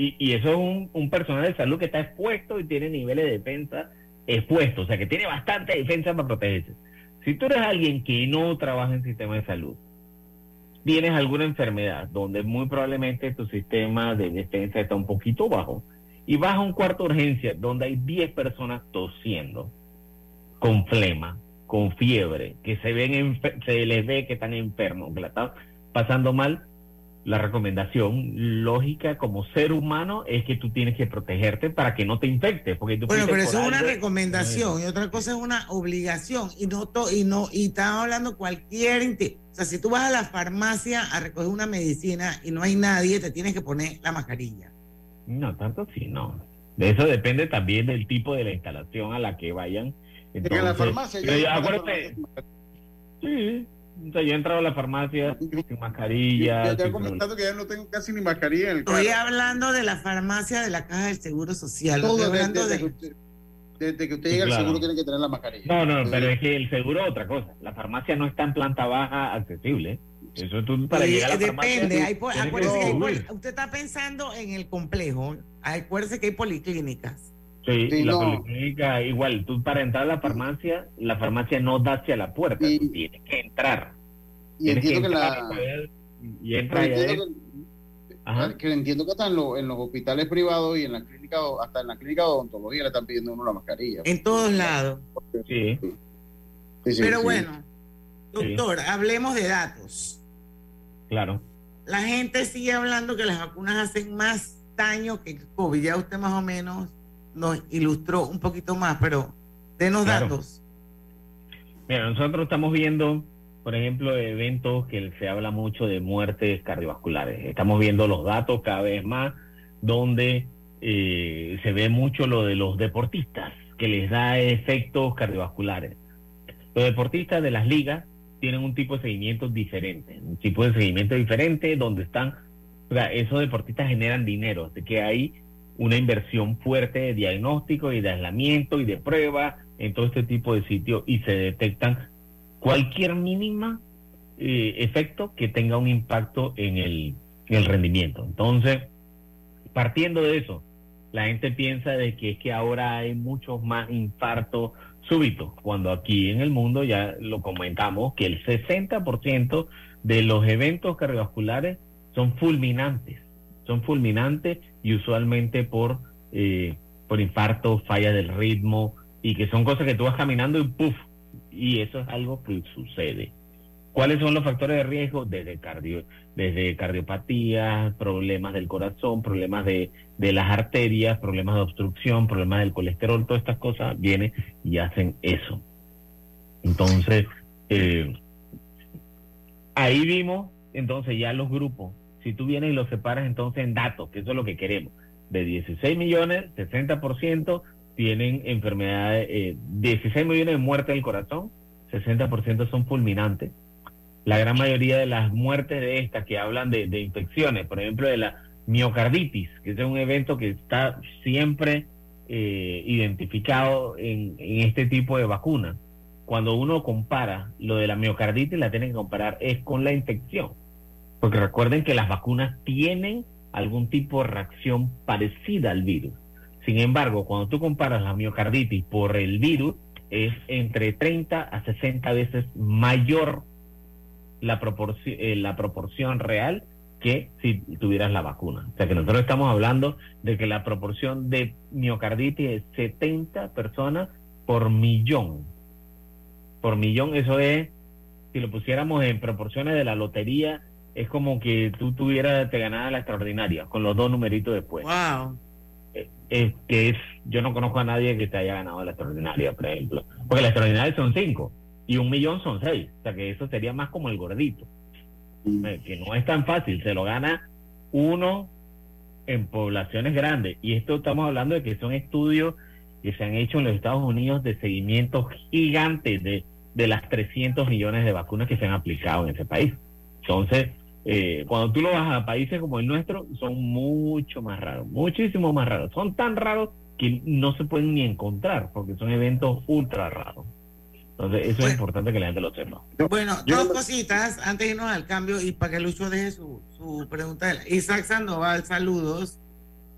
I: y, eso es un, un personal de salud que está expuesto y tiene niveles de defensa expuestos, o sea que tiene bastante defensa para protegerse. Si tú eres alguien que no trabaja en sistema de salud, tienes alguna enfermedad donde muy probablemente tu sistema de defensa está un poquito bajo y vas a un cuarto de urgencia donde hay 10 personas tosiendo, con flema, con fiebre, que se ven se les ve que están enfermos, que la están pasando mal, la recomendación lógica como ser humano es que tú tienes que protegerte para que no te infectes. Porque tú
A: bueno, pero eso es una recomendación y otra cosa es una obligación y no y no y estamos hablando cualquier o sea, si tú vas a la farmacia a recoger una medicina y no hay nadie, te tienes que poner la mascarilla.
I: No, tanto sí, no. De eso depende también del tipo de la instalación a la que vayan.
C: Entonces, en la farmacia.
I: acuérdate, sí, o sea, yo he entrado a la farmacia sin mascarilla.
C: Yo, te he comentado que ya no tengo casi ni mascarilla en el
A: Estoy hablando de la farmacia de la Caja del Seguro Social.
C: Todo hablando desde, de... que usted, desde que usted llega al seguro tiene que tener la mascarilla.
I: No, no, pero es que el seguro es otra cosa. La farmacia no está en planta baja accesible. Eso tú para llegar a la farmacia.
A: Depende. Hay, que usted está pensando en el complejo. Acuérdese que hay policlínicas.
I: Sí, la policlínica igual, tú para entrar a la farmacia, la farmacia no da hacia la puerta, tú tienes que entrar.
C: Y entiendo que, la... Y entra entiendo que, que, entiendo que hasta en, en, los hospitales privados y en la clínica, hasta en la clínica de odontología le están pidiendo uno la mascarilla.
A: En todos lados.
I: Sí.
A: Pero bueno, doctor, hablemos de datos.
I: Claro.
A: La gente sigue hablando que las vacunas hacen más daño que el COVID. Ya usted más o menos nos ilustró un poquito más, pero denos datos.
I: Mira, nosotros estamos viendo, por ejemplo, eventos que se habla mucho de muertes cardiovasculares. Estamos viendo los datos cada vez más, donde eh, se ve mucho lo de los deportistas, que les da efectos cardiovasculares. Los deportistas de las ligas tienen un tipo de seguimiento diferente, un tipo de seguimiento diferente donde están, o sea, esos deportistas generan dinero, de que hay una inversión fuerte de diagnóstico y de aislamiento y de prueba en todo este tipo de sitios y se detectan cualquier mínima eh, efecto que tenga un impacto en el, rendimiento. Entonces, partiendo de eso, la gente piensa de que es que ahora hay muchos más infartos súbitos, cuando aquí en el mundo ya lo comentamos que el 60% de los eventos cardiovasculares son fulminantes son fulminantes y usualmente por, eh, por infarto, falla del ritmo y que son cosas que tú vas caminando y puff, y eso es algo que sucede. ¿Cuáles son los factores de riesgo? Desde, cardio, desde cardiopatía, problemas del corazón, problemas de, de las arterias, problemas de obstrucción, problemas del colesterol, todas estas cosas vienen y hacen eso. Entonces, eh, ahí vimos entonces ya los grupos si tú vienes y lo separas entonces en datos, que eso es lo que queremos, de 16 millones, 60% tienen enfermedades, eh, 16 millones de muertes del corazón, 60% son fulminantes. La gran mayoría de las muertes de estas que hablan de, infecciones, por ejemplo, de la miocarditis, que es un evento que está siempre eh, identificado en, en, este tipo de vacunas. Cuando uno compara lo de la miocarditis, la tiene que comparar es con la infección. Porque recuerden que las vacunas tienen algún tipo de reacción parecida al virus. Sin embargo, cuando tú comparas la miocarditis por el virus, es entre 30 a 60 veces mayor la proporción, eh, la proporción real que si tuvieras la vacuna. O sea que nosotros estamos hablando de que la proporción de miocarditis es 70 personas por millón. Por millón, eso es, si lo pusiéramos en proporciones de la lotería, es como que tú tuvieras, te ganaras la extraordinaria, con los dos numeritos después.
A: Wow.
I: Es que es, yo no conozco a nadie que te haya ganado la extraordinaria, por ejemplo. Porque la extraordinaria son cinco y un millón son seis. O sea que eso sería más como el gordito. Eh, que no es tan fácil, se lo gana uno en poblaciones grandes. Y esto estamos hablando de que son estudios que se han hecho en los Estados Unidos de seguimiento gigante de, de las 300 millones de vacunas que se han aplicado en ese país. Entonces, eh, cuando tú lo vas a países como el nuestro, son mucho más raros, muchísimo más raros. Son tan raros que no se pueden ni encontrar porque son eventos ultra raros. Entonces, eso es importante que la gente lo sepa.
A: Bueno, dos cositas antes de irnos al cambio y para que Lucho deje su, su pregunta. Isaac Sandoval, saludos.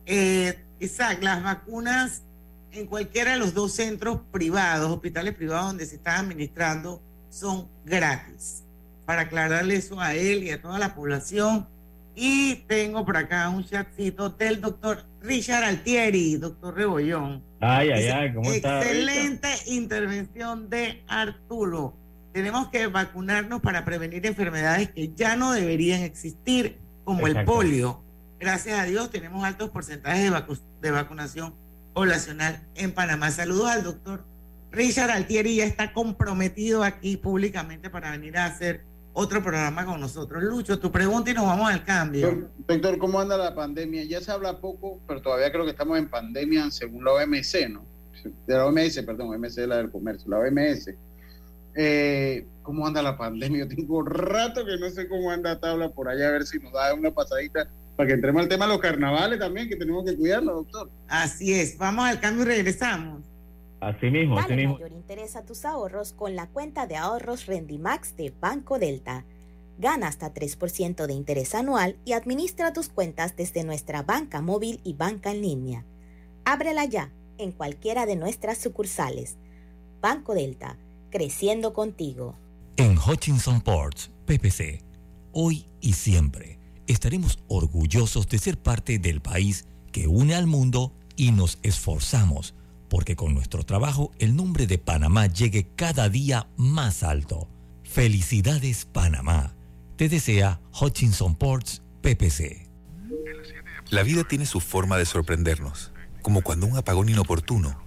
A: Eh, Isaac, las vacunas en cualquiera de los dos centros privados, hospitales privados donde se están administrando, son gratis. Para aclararle eso a él y a toda la población. Y tengo por acá un chatcito del doctor Richard Altieri, doctor Rebollón.
I: Ay, ay, ay, ¿cómo está?
A: Excelente intervención de Arturo. Tenemos que vacunarnos para prevenir enfermedades que ya no deberían existir, como el polio. Gracias a Dios tenemos altos porcentajes de, vacu- de vacunación poblacional en Panamá. Saludos al doctor Richard Altieri, ya está comprometido aquí públicamente para venir a hacer otro programa con nosotros. Lucho, tu pregunta y nos vamos al cambio.
C: Doctor, ¿cómo anda la pandemia? Ya se habla poco, pero todavía creo que estamos en pandemia según la OMC, ¿no? De la OMS, perdón, OMC es la del comercio, la OMS. Eh, ¿Cómo anda la pandemia? Yo tengo rato que no sé cómo anda tabla por allá, a ver si nos da una pasadita para que entremos al tema de los carnavales también, que tenemos que cuidarnos, doctor.
A: Así es, vamos al cambio y regresamos.
I: Así mismo, así
E: Dale
I: mismo.
E: mayor interés a tus ahorros con la cuenta de ahorros Rendimax de Banco Delta. Gana hasta 3% de interés anual y administra tus cuentas desde nuestra banca móvil y banca en línea. Ábrela ya en cualquiera de nuestras sucursales. Banco Delta, creciendo contigo.
M: En Hutchinson Ports, PPC, hoy y siempre estaremos orgullosos de ser parte del país que une al mundo y nos esforzamos porque con nuestro trabajo el nombre de Panamá llegue cada día más alto. Felicidades Panamá. Te desea Hutchinson Ports, PPC.
N: La vida tiene su forma de sorprendernos, como cuando un apagón inoportuno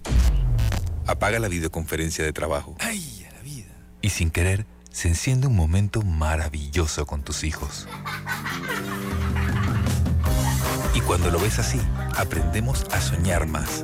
N: apaga la videoconferencia de trabajo. ¡Ay, la vida! Y sin querer, se enciende un momento maravilloso con tus hijos. Y cuando lo ves así, aprendemos a soñar más.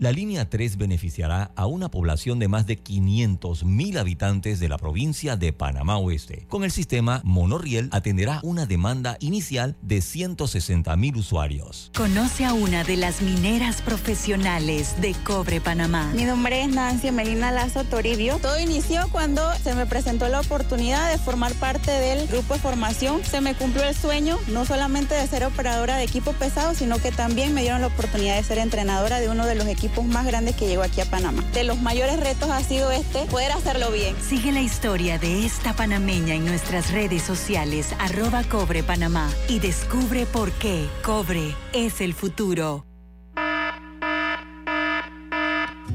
M: La línea 3 beneficiará a una población de más de 500 mil habitantes de la provincia de Panamá Oeste. Con el sistema, Monorriel atenderá una demanda inicial de 160 mil usuarios.
P: Conoce a una de las mineras profesionales de Cobre Panamá.
Q: Mi nombre es Nancy Melina Lazo Toribio. Todo inició cuando se me presentó la oportunidad de formar parte del grupo de formación. Se me cumplió el sueño, no solamente de ser operadora de equipo pesado, sino que también me dieron la oportunidad de ser entrenadora de uno de los equipos más grandes que llegó aquí a Panamá. De los mayores retos ha sido este, poder hacerlo bien.
P: Sigue la historia de esta panameña en nuestras redes sociales, arroba Cobre y descubre por qué Cobre es el futuro.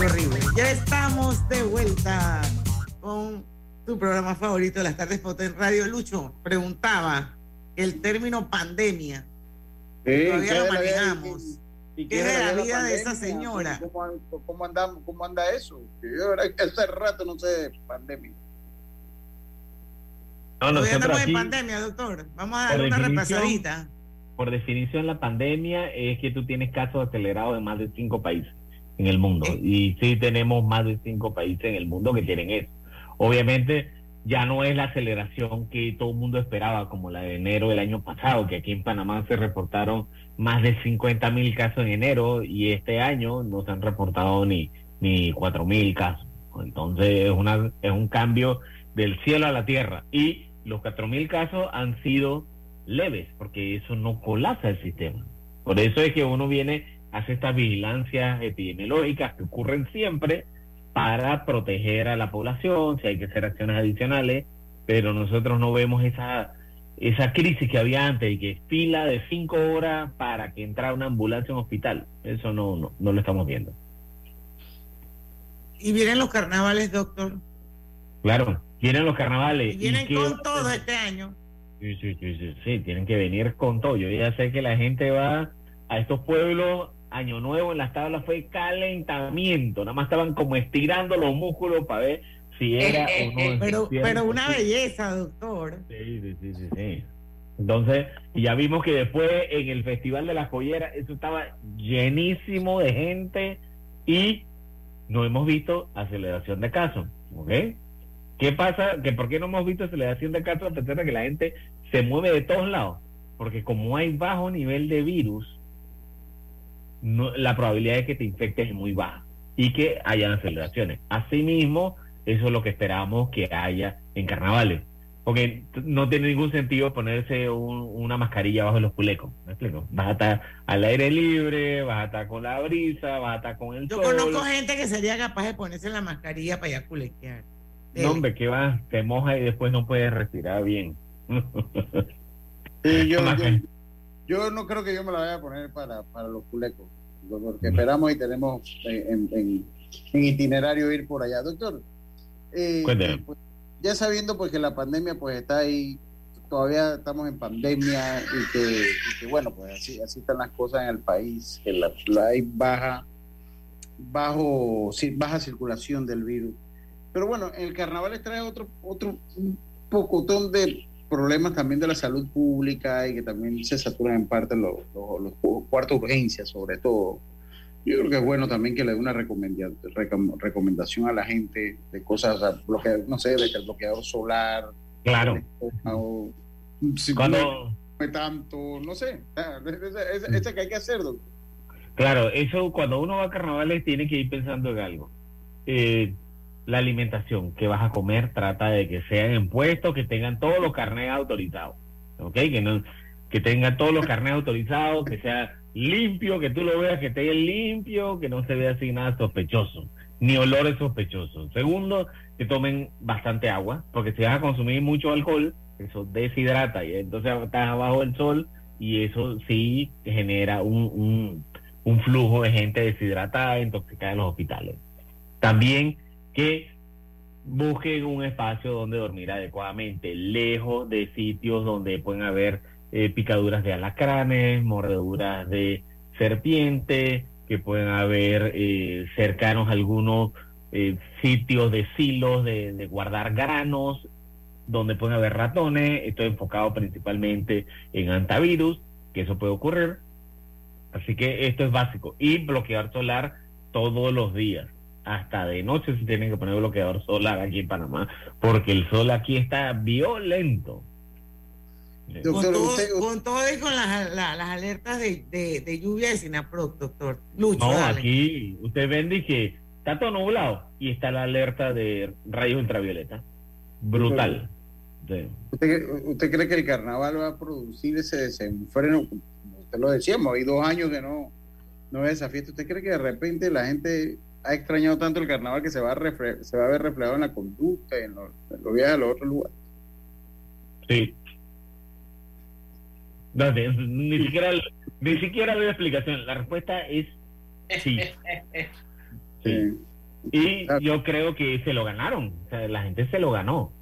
A: Horrible. Ya estamos de vuelta con tu programa favorito de las tardes Pauta en Radio. Lucho preguntaba el término pandemia.
C: Sí,
A: Todavía
C: ¿qué
A: lo
C: de
A: manejamos. ¿Qué es la vida de esa señora?
C: ¿Cómo, andamos, ¿Cómo anda eso? Yo hace rato no sé de pandemia.
A: No, no, estamos en pandemia, doctor. Vamos a dar una repasadita.
I: Por definición, la pandemia es que tú tienes casos acelerados en más de cinco países en el mundo. Y sí tenemos más de cinco países en el mundo que tienen eso. Obviamente, ya no es la aceleración que todo el mundo esperaba, como la de enero del año pasado, que aquí en Panamá se reportaron más de 50 mil casos en enero y este año no se han reportado ni, ni 4 mil casos. Entonces es, una, es un cambio del cielo a la tierra. Y los 4 mil casos han sido leves, porque eso no colapsa el sistema. Por eso es que uno viene, hace estas vigilancias epidemiológicas que ocurren siempre, para proteger a la población, si hay que hacer acciones adicionales, pero nosotros no vemos esa, esa crisis que había antes y que fila de cinco horas para que entrara una ambulancia en un hospital. Eso no, no, no lo estamos viendo.
A: ¿Y vienen los carnavales, doctor?
I: Claro, vienen los carnavales.
A: Y vienen con todo este año.
I: Sí, sí, sí, sí, sí, tienen que venir con todo. Yo ya sé que la gente va a estos pueblos Año Nuevo en las tablas fue calentamiento, nada más estaban como estirando los músculos para ver si era o no.
A: Pero, pero una belleza, doctor.
I: Sí, sí, sí, sí, Entonces, ya vimos que después en el Festival de las Joyeras, eso estaba llenísimo de gente y no hemos visto aceleración de casos, ¿ok? ¿Qué pasa? ¿Que ¿Por qué no hemos visto aceleración de casos a pesar de que la gente se mueve de todos lados? Porque como hay bajo nivel de virus, la probabilidad de que te infectes es muy baja y que hayan aceleraciones. Asimismo, eso es lo que esperamos que haya en carnavales. Porque no tiene ningún sentido ponerse una mascarilla bajo los culecos. Vas a estar al aire libre, vas a estar con la brisa, vas a estar con el
A: Yo conozco gente que sería capaz de ponerse la mascarilla para ir culequear.
I: No, hombre, que vas, te moja y después no puedes respirar bien.
C: yo, yo no creo que yo me la vaya a poner para, para los culecos, porque esperamos y tenemos en, en, itinerario ir por allá. Doctor, eh, pues, ya sabiendo pues que la pandemia pues está ahí, todavía estamos en pandemia y que, bueno, pues así, así están las cosas en el país, que la, hay baja, bajo, baja circulación del virus. Pero bueno, el carnaval trae otro, otro pocotón de problemas también de la salud pública y que también se saturan en parte los, los, cuartos de urgencia, sobre todo. Yo creo que es bueno también que le dé una recomendación a la gente de cosas, no sé, de que el bloqueador solar.
I: Claro.
C: si Cuando... No tanto, no sé. Ese que hay que hacer,
I: Claro, eso cuando uno va a carnavales tiene que ir pensando en algo. Eh, la alimentación que vas a comer trata de que sean en puestos que tengan todos los carnets autorizados, ¿ok? Que, no, que tengan todos los carnets autorizados, que sea limpio, que tú lo veas que esté limpio, que no se vea así nada sospechoso, ni olores sospechosos. Segundo, que tomen bastante agua, porque si vas a consumir mucho alcohol, eso deshidrata y entonces estás abajo del sol y eso sí genera un, un flujo de gente deshidratada, intoxicada en los hospitales. También que busquen un espacio donde dormir adecuadamente, lejos de sitios donde pueden haber eh, picaduras de alacranes, mordeduras de serpiente, que pueden haber eh, cercanos algunos eh, sitios de silos de, de, guardar granos, donde pueden haber ratones. Estoy enfocado principalmente en antivirus, que eso puede ocurrir. Así que esto es básico. Y bloquear solar todos los días hasta de noche se tienen que poner bloqueador solar aquí en Panamá, porque el sol aquí está violento.
A: con, todo, y con las, alertas de, lluvia de Sinaproc, doctor. no,
I: aquí usted ven que está todo nublado y está la alerta de rayos ultravioleta. Brutal.
C: ¿Usted, cree que el carnaval va a producir ese desenfreno? usted lo decíamos, hay dos años que no, no es esa fiesta. ¿Usted cree que de repente la gente ha extrañado tanto el carnaval que se va a, se va a ver reflejado en la conducta y en los, viajes a los otros lugares.
I: Sí. ni siquiera ni siquiera doy explicación. La respuesta es sí. sí. Y yo creo que se lo ganaron. O sea, la gente se lo ganó.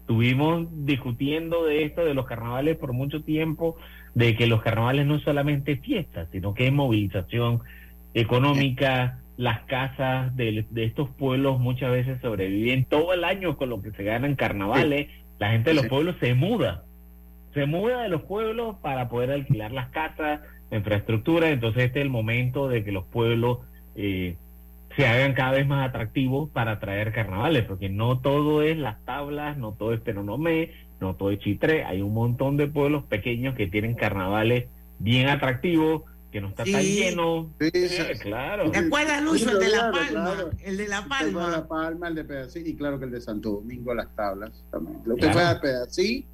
I: Estuvimos discutiendo de esto, de los carnavales por mucho tiempo, de que los carnavales no es solamente fiestas, sino que es movilización económica. Las casas de, estos pueblos muchas veces sobreviven todo el año con lo que se ganan carnavales. La gente de los pueblos se muda, se muda de los pueblos para poder alquilar las casas, la infraestructura. Entonces este es el momento de que los pueblos eh, se hagan cada vez más atractivos para traer carnavales, porque no todo es las tablas, no todo es Penonomé, no todo es Chitré, hay un montón de pueblos pequeños que tienen carnavales bien atractivos, que no está tan lleno. Sí,
A: eh, claro. ¿Te acuerdas, Lucho, el de La Palma? El de La Palma.
C: El de La Palma, el de Pedací, y claro que el de Santo Domingo, las tablas también. Lo que fue a Pedací,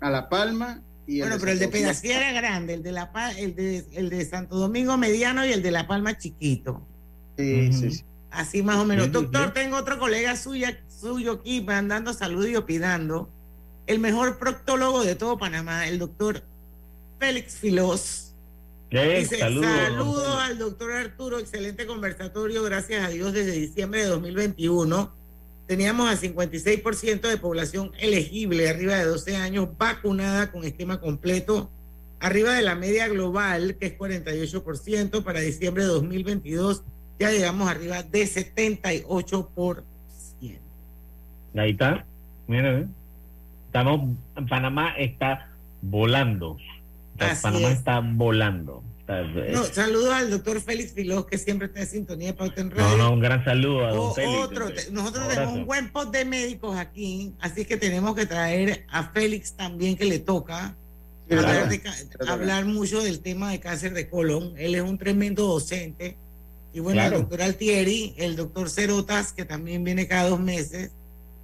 C: a La Palma y
A: bueno, pero el de Pedací era grande, el de, la, el, de, el de Santo Domingo mediano y el de La Palma chiquito.
C: Sí, sí,
A: Así más o menos. Doctor, tengo otro colega suya, suyo aquí mandando saludos y opinando. El mejor proctólogo de todo Panamá, el doctor Félix Filós.
I: Dice,
A: saludos. al doctor Arturo, excelente conversatorio, gracias a Dios desde diciembre de 2021. Teníamos a 56% de población elegible arriba de 12 años vacunada con esquema completo, arriba de la media global, que es 48%, para diciembre de 2022 ya llegamos arriba de 78%.
I: Ahí está, miren, estamos, Panamá está volando. Panamá está volando.
A: saludos al doctor Félix Filó, que siempre está en sintonía de Pauta en Radio.
I: No, no, un gran saludo a don
A: Félix. nosotros tenemos un buen post de médicos aquí, así que tenemos que traer a Félix también, que le toca hablar, hablar mucho del tema de cáncer de colon. Él es un tremendo docente y bueno, el doctor Altieri, el doctor Cerotas, que también viene cada dos meses.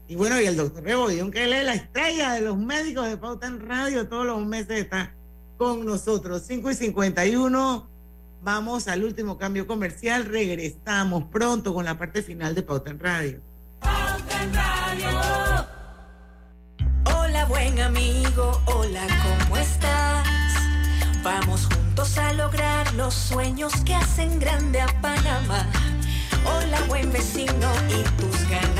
A: Y bueno, y el doctor Rebodión, que él es la estrella de los médicos de Pauta en Radio, todos los meses está con nosotros. 5 y 51. Vamos al último cambio comercial. Regresamos pronto con la parte final de Pauta en Radio.
F: Pauta en Radio. Hola, buen amigo. Hola, ¿cómo estás? Vamos juntos a lograr los sueños que hacen grande a Panamá. Hola buen vecino y tus ganas.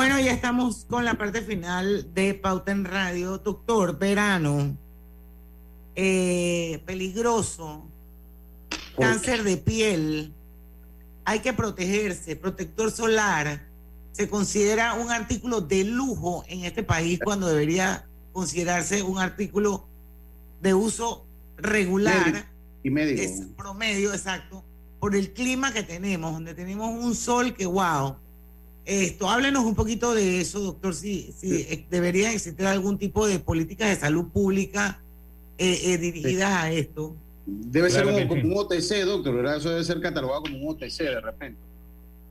A: Bueno, ya estamos con la parte final de Pauta en Radio. Doctor, verano, eh, peligroso, cáncer de piel, hay que protegerse, protector solar, se considera un artículo de lujo en este país cuando debería considerarse un artículo de uso regular.
C: Y médico.
A: Es promedio, exacto. por el clima que tenemos, donde tenemos un sol que, wow. Esto, háblenos un poquito de eso, doctor, si, si debería existir algún tipo de políticas de salud pública eh, eh, dirigidas a esto.
C: Debe ser como, un OTC, doctor, ¿verdad? Eso debe ser catalogado como un OTC de repente.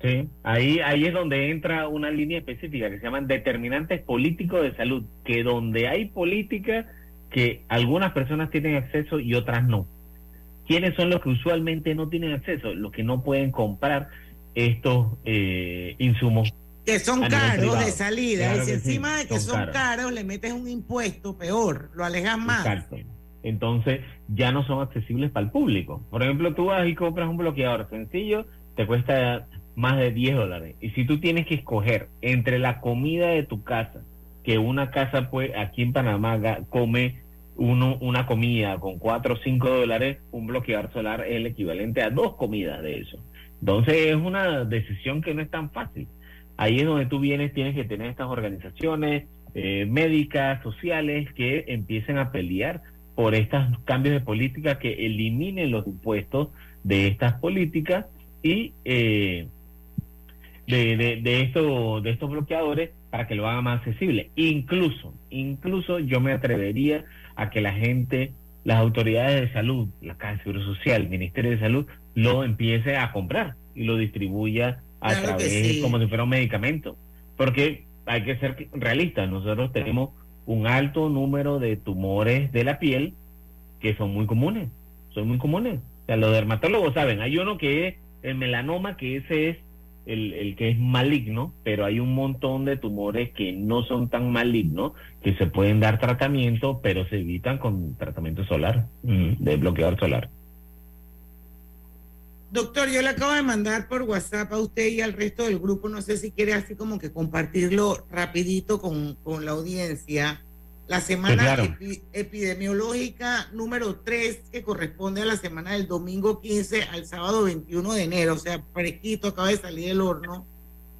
I: Sí, ahí, ahí es donde entra una línea específica que se llaman determinantes políticos de salud, que donde hay política que algunas personas tienen acceso y otras no. ¿Quiénes son los que usualmente no tienen acceso? Los que no pueden comprar estos eh, insumos.
A: Que son caros de salida. y si encima de que son, caros. le metes un impuesto, peor, lo alejas más. Exacto.
I: Entonces ya no son accesibles para el público. Por ejemplo, tú vas y compras un bloqueador sencillo, te cuesta más de 10 dólares. Y si tú tienes que escoger entre la comida de tu casa, que una casa pues aquí en Panamá come uno, una comida con 4 o 5 dólares, un bloqueador solar es el equivalente a dos comidas de eso. Entonces es una decisión que no es tan fácil. Ahí es donde tú vienes, tienes que tener estas organizaciones eh, médicas, sociales, que empiecen a pelear por estos cambios de política que eliminen los impuestos de estas políticas y eh, de, de, de, esto, de estos bloqueadores para que lo haga más accesible. Incluso, incluso yo me atrevería a que la gente, las autoridades de salud, la Caja de Seguro Social, el Ministerio de Salud, lo empiece a comprar y lo distribuya a través como si fuera un medicamento. Porque hay que ser realistas, nosotros tenemos un alto número de tumores de la piel que son muy comunes, son muy comunes. O sea, los dermatólogos saben, hay uno que es el melanoma, que ese es el, que es maligno, pero hay un montón de tumores que no son tan malignos, que se pueden dar tratamiento, pero se evitan con tratamiento solar, mm, de bloqueador solar.
A: Doctor, yo le acabo de mandar por WhatsApp a usted y al resto del grupo, no sé si quiere así como que compartirlo rapidito con, con la audiencia. La semana epidemiológica número 3, que corresponde a la semana del domingo 15 al sábado 21 de enero, o sea, fresquito, acaba de salir del horno.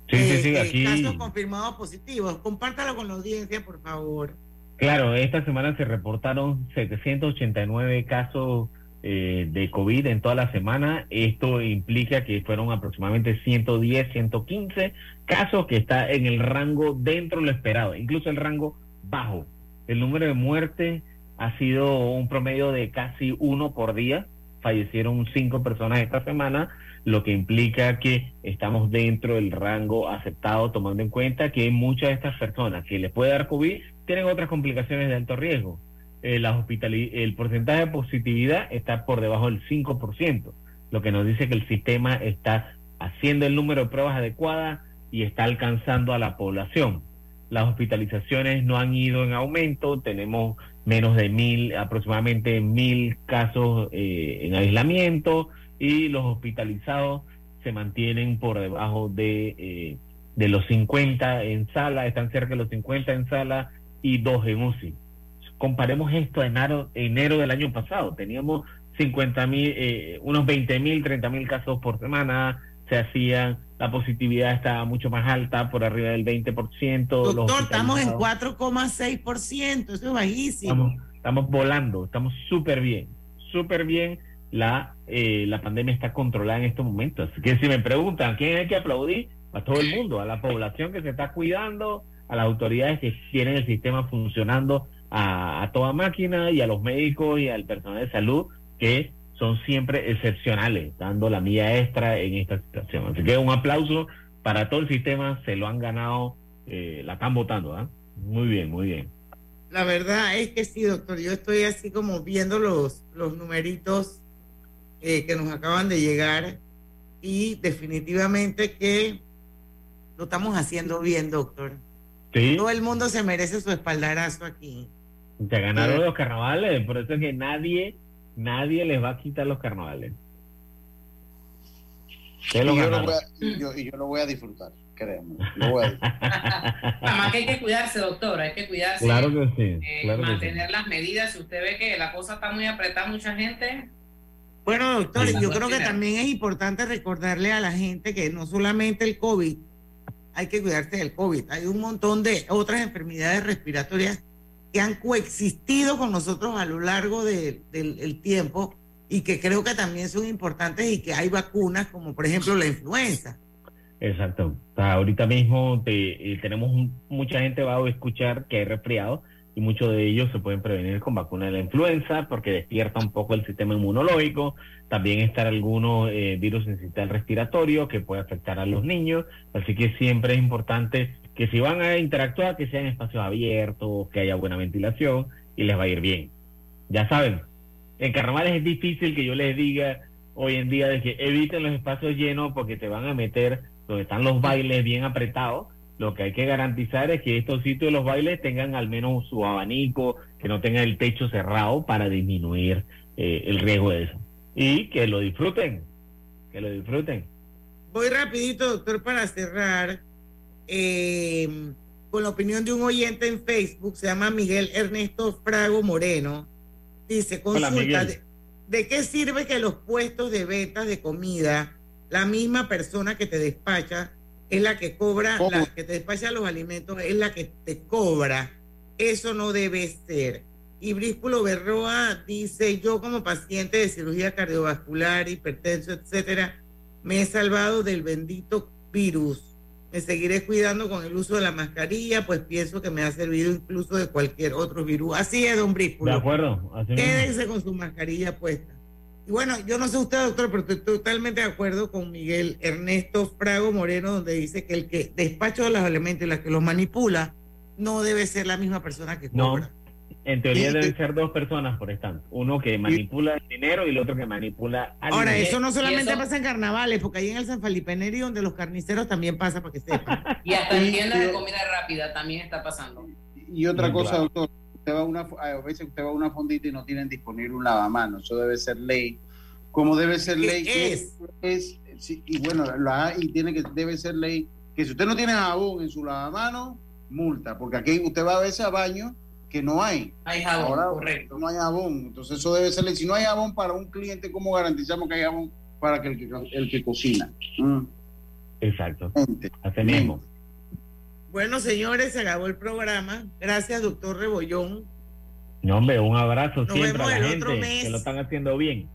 I: Sí, sí, sí, aquí.
A: Casos confirmados positivos. Compártalo con la audiencia, por favor.
I: Claro, esta semana se reportaron 789 casos eh, de COVID en toda la semana. Esto implica que fueron aproximadamente 110, 115 casos que está en el rango dentro de lo esperado, incluso el rango bajo el número de muertes ha sido un promedio de casi uno por día. Fallecieron cinco personas esta semana, lo que implica que estamos dentro del rango aceptado, tomando en cuenta que muchas de estas personas que les puede dar COVID tienen otras complicaciones de alto riesgo. Eh, el porcentaje de positividad está por debajo del 5%, lo que nos dice que el sistema está haciendo el número de pruebas adecuadas y está alcanzando a la población las hospitalizaciones no han ido en aumento, tenemos menos de mil, aproximadamente mil casos eh, en aislamiento y los hospitalizados se mantienen por debajo de, eh, de los 50 en sala, están cerca de los 50 en sala y dos en UCI. Comparemos esto a enero, enero del año pasado, teníamos 50 mil, eh, unos 20 mil, 30 mil casos por semana, se hacían la positividad está mucho más alta, por arriba del 20%.
A: Doctor, estamos en 4,6%, eso es bajísimo.
I: Estamos, volando, estamos súper bien, súper bien. La, eh, la pandemia está controlada en estos momentos. Así que si me preguntan, ¿quién hay que aplaudir? A todo el mundo, a la población que se está cuidando, a las autoridades que tienen el sistema funcionando a, a toda máquina y a los médicos y al personal de salud que son siempre excepcionales, dando la mía extra en esta situación. Así que un aplauso para todo el sistema, se lo han ganado, eh, la están votando, ¿ah? Muy bien, muy bien.
A: La verdad es que sí, doctor, yo estoy así como viendo los, los numeritos eh, que nos acaban de llegar y definitivamente que lo estamos haciendo bien, doctor.
I: Sí.
A: Todo el mundo se merece su espaldarazo aquí.
I: Se ganaron los carnavales, por eso es que nadie Nadie les va a quitar los carnavales.
C: Y yo, lo voy a, yo, lo voy a disfrutar, créanme.
B: Además que hay que cuidarse, doctor, hay que cuidarse.
I: Claro que sí.
B: Eh, mantener las medidas. Si usted ve que la cosa está muy apretada, mucha gente.
A: Bueno, doctor, yo creo que también es importante recordarle a la gente que no solamente el COVID, hay que cuidarse del COVID, hay un montón de otras enfermedades respiratorias que han coexistido con nosotros a lo largo del tiempo y que creo que también son importantes y que hay vacunas como por ejemplo la influenza.
I: Exacto. Ahorita mismo te- eh, tenemos mucha gente va a escuchar que hay resfriado y muchos de ellos se pueden prevenir con vacuna de la influenza porque despierta un poco el sistema inmunológico. También están algunos eh, virus incital respiratorio que puede afectar a los niños. Así que siempre es importante que si van a interactuar, que sean espacios abiertos, que haya buena ventilación y les va a ir bien. Ya saben, en carnavales es difícil que yo les diga hoy en día de que eviten los espacios llenos porque te van a meter donde están los bailes bien apretados. Lo que hay que garantizar es que estos sitios los bailes tengan al menos su abanico, que no tengan el techo cerrado para disminuir eh, el riesgo de eso. Y que lo disfruten, que lo disfruten.
A: Voy rapidito, doctor, para cerrar eh, con la opinión de un oyente en Facebook, se llama Miguel Ernesto Frago Moreno. Dice, consulta, de, ¿de qué sirve que los puestos de ventas de comida, la misma persona que te despacha es la que cobra,
C: ¿Cómo?
A: la que te despacha los alimentos es la que te cobra? Eso no debe ser. Y Bríspulo Berroa dice, yo como paciente de cirugía cardiovascular, hipertenso, etcétera, me he salvado del bendito virus. Me seguiré cuidando con el uso de la mascarilla, pues pienso que me ha servido incluso de cualquier otro virus. Así es, don
I: ¿De
A: Bríspulo.
I: acuerdo? Así mismo.
A: Quédense con su mascarilla puesta. Y bueno, yo no sé usted, doctor, pero estoy totalmente de acuerdo con Miguel Ernesto Frago Moreno, donde dice que el que despacha los elementos y la que los manipula no debe ser la misma persona que
I: No,
A: cobra.
I: En teoría
A: Y-
I: deben ser dos personas por stand. Uno que manipula el dinero y el otro que manipula al
A: Ahora,
I: dinero.
A: eso no solamente
B: eso-
A: pasa en carnavales, porque ahí en el San Felipe Neri, donde los carniceros también pasa, para que sepan.
B: Y hasta en tiendas de comida rápida también está pasando.
C: Y otra
I: Sí,
C: cosa,
I: claro.
C: doctor, usted va a, una, a veces usted va a una fondita y no tienen disponible un lavamanos, eso debe ser ley. Como debe ser
A: ¿Qué
C: ley,
A: es?
C: es sí, y bueno, la y tiene que debe ser ley que si usted no tiene jabón en su lavamanos, multa, porque aquí usted va a veces a baño que no hay.
B: Hay jabón,
C: Ahora
B: correcto.
C: no hay jabón, entonces eso debe ser ley. Si no hay jabón para un cliente, ¿cómo garantizamos que hay jabón para que el que, el que cocina? Mm,
I: Exacto. Así mismo.
A: Bueno, señores, se acabó el programa. Gracias, doctor Rebollón.
I: No, hombre, un abrazo
A: Nos
I: siempre a
A: vemos
I: la
A: el otro mes.
I: que lo están haciendo bien.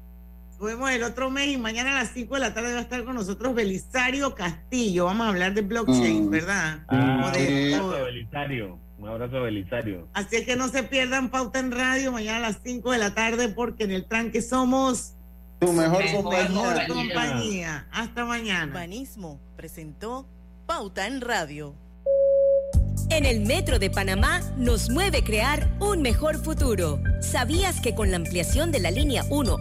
A: Nos vemos el otro mes y mañana a las 5 de la tarde va a estar con nosotros Belisario Castillo. Vamos a hablar de blockchain,
C: Mm.
A: ¿verdad?
I: Ah,
A: O de- o-
I: Belisario. Un abrazo, Belisario.
A: Así es que no se pierdan Pauta en Radio mañana a las 5 de la tarde porque en el tranque somos
C: Tu mejor
B: Mejor
C: compañía.
A: mejor compañía. Hasta mañana.
K: Banismo presentó Pauta en Radio.
G: En el Metro de Panamá nos mueve crear un mejor futuro. ¿Sabías que con la ampliación de la línea 1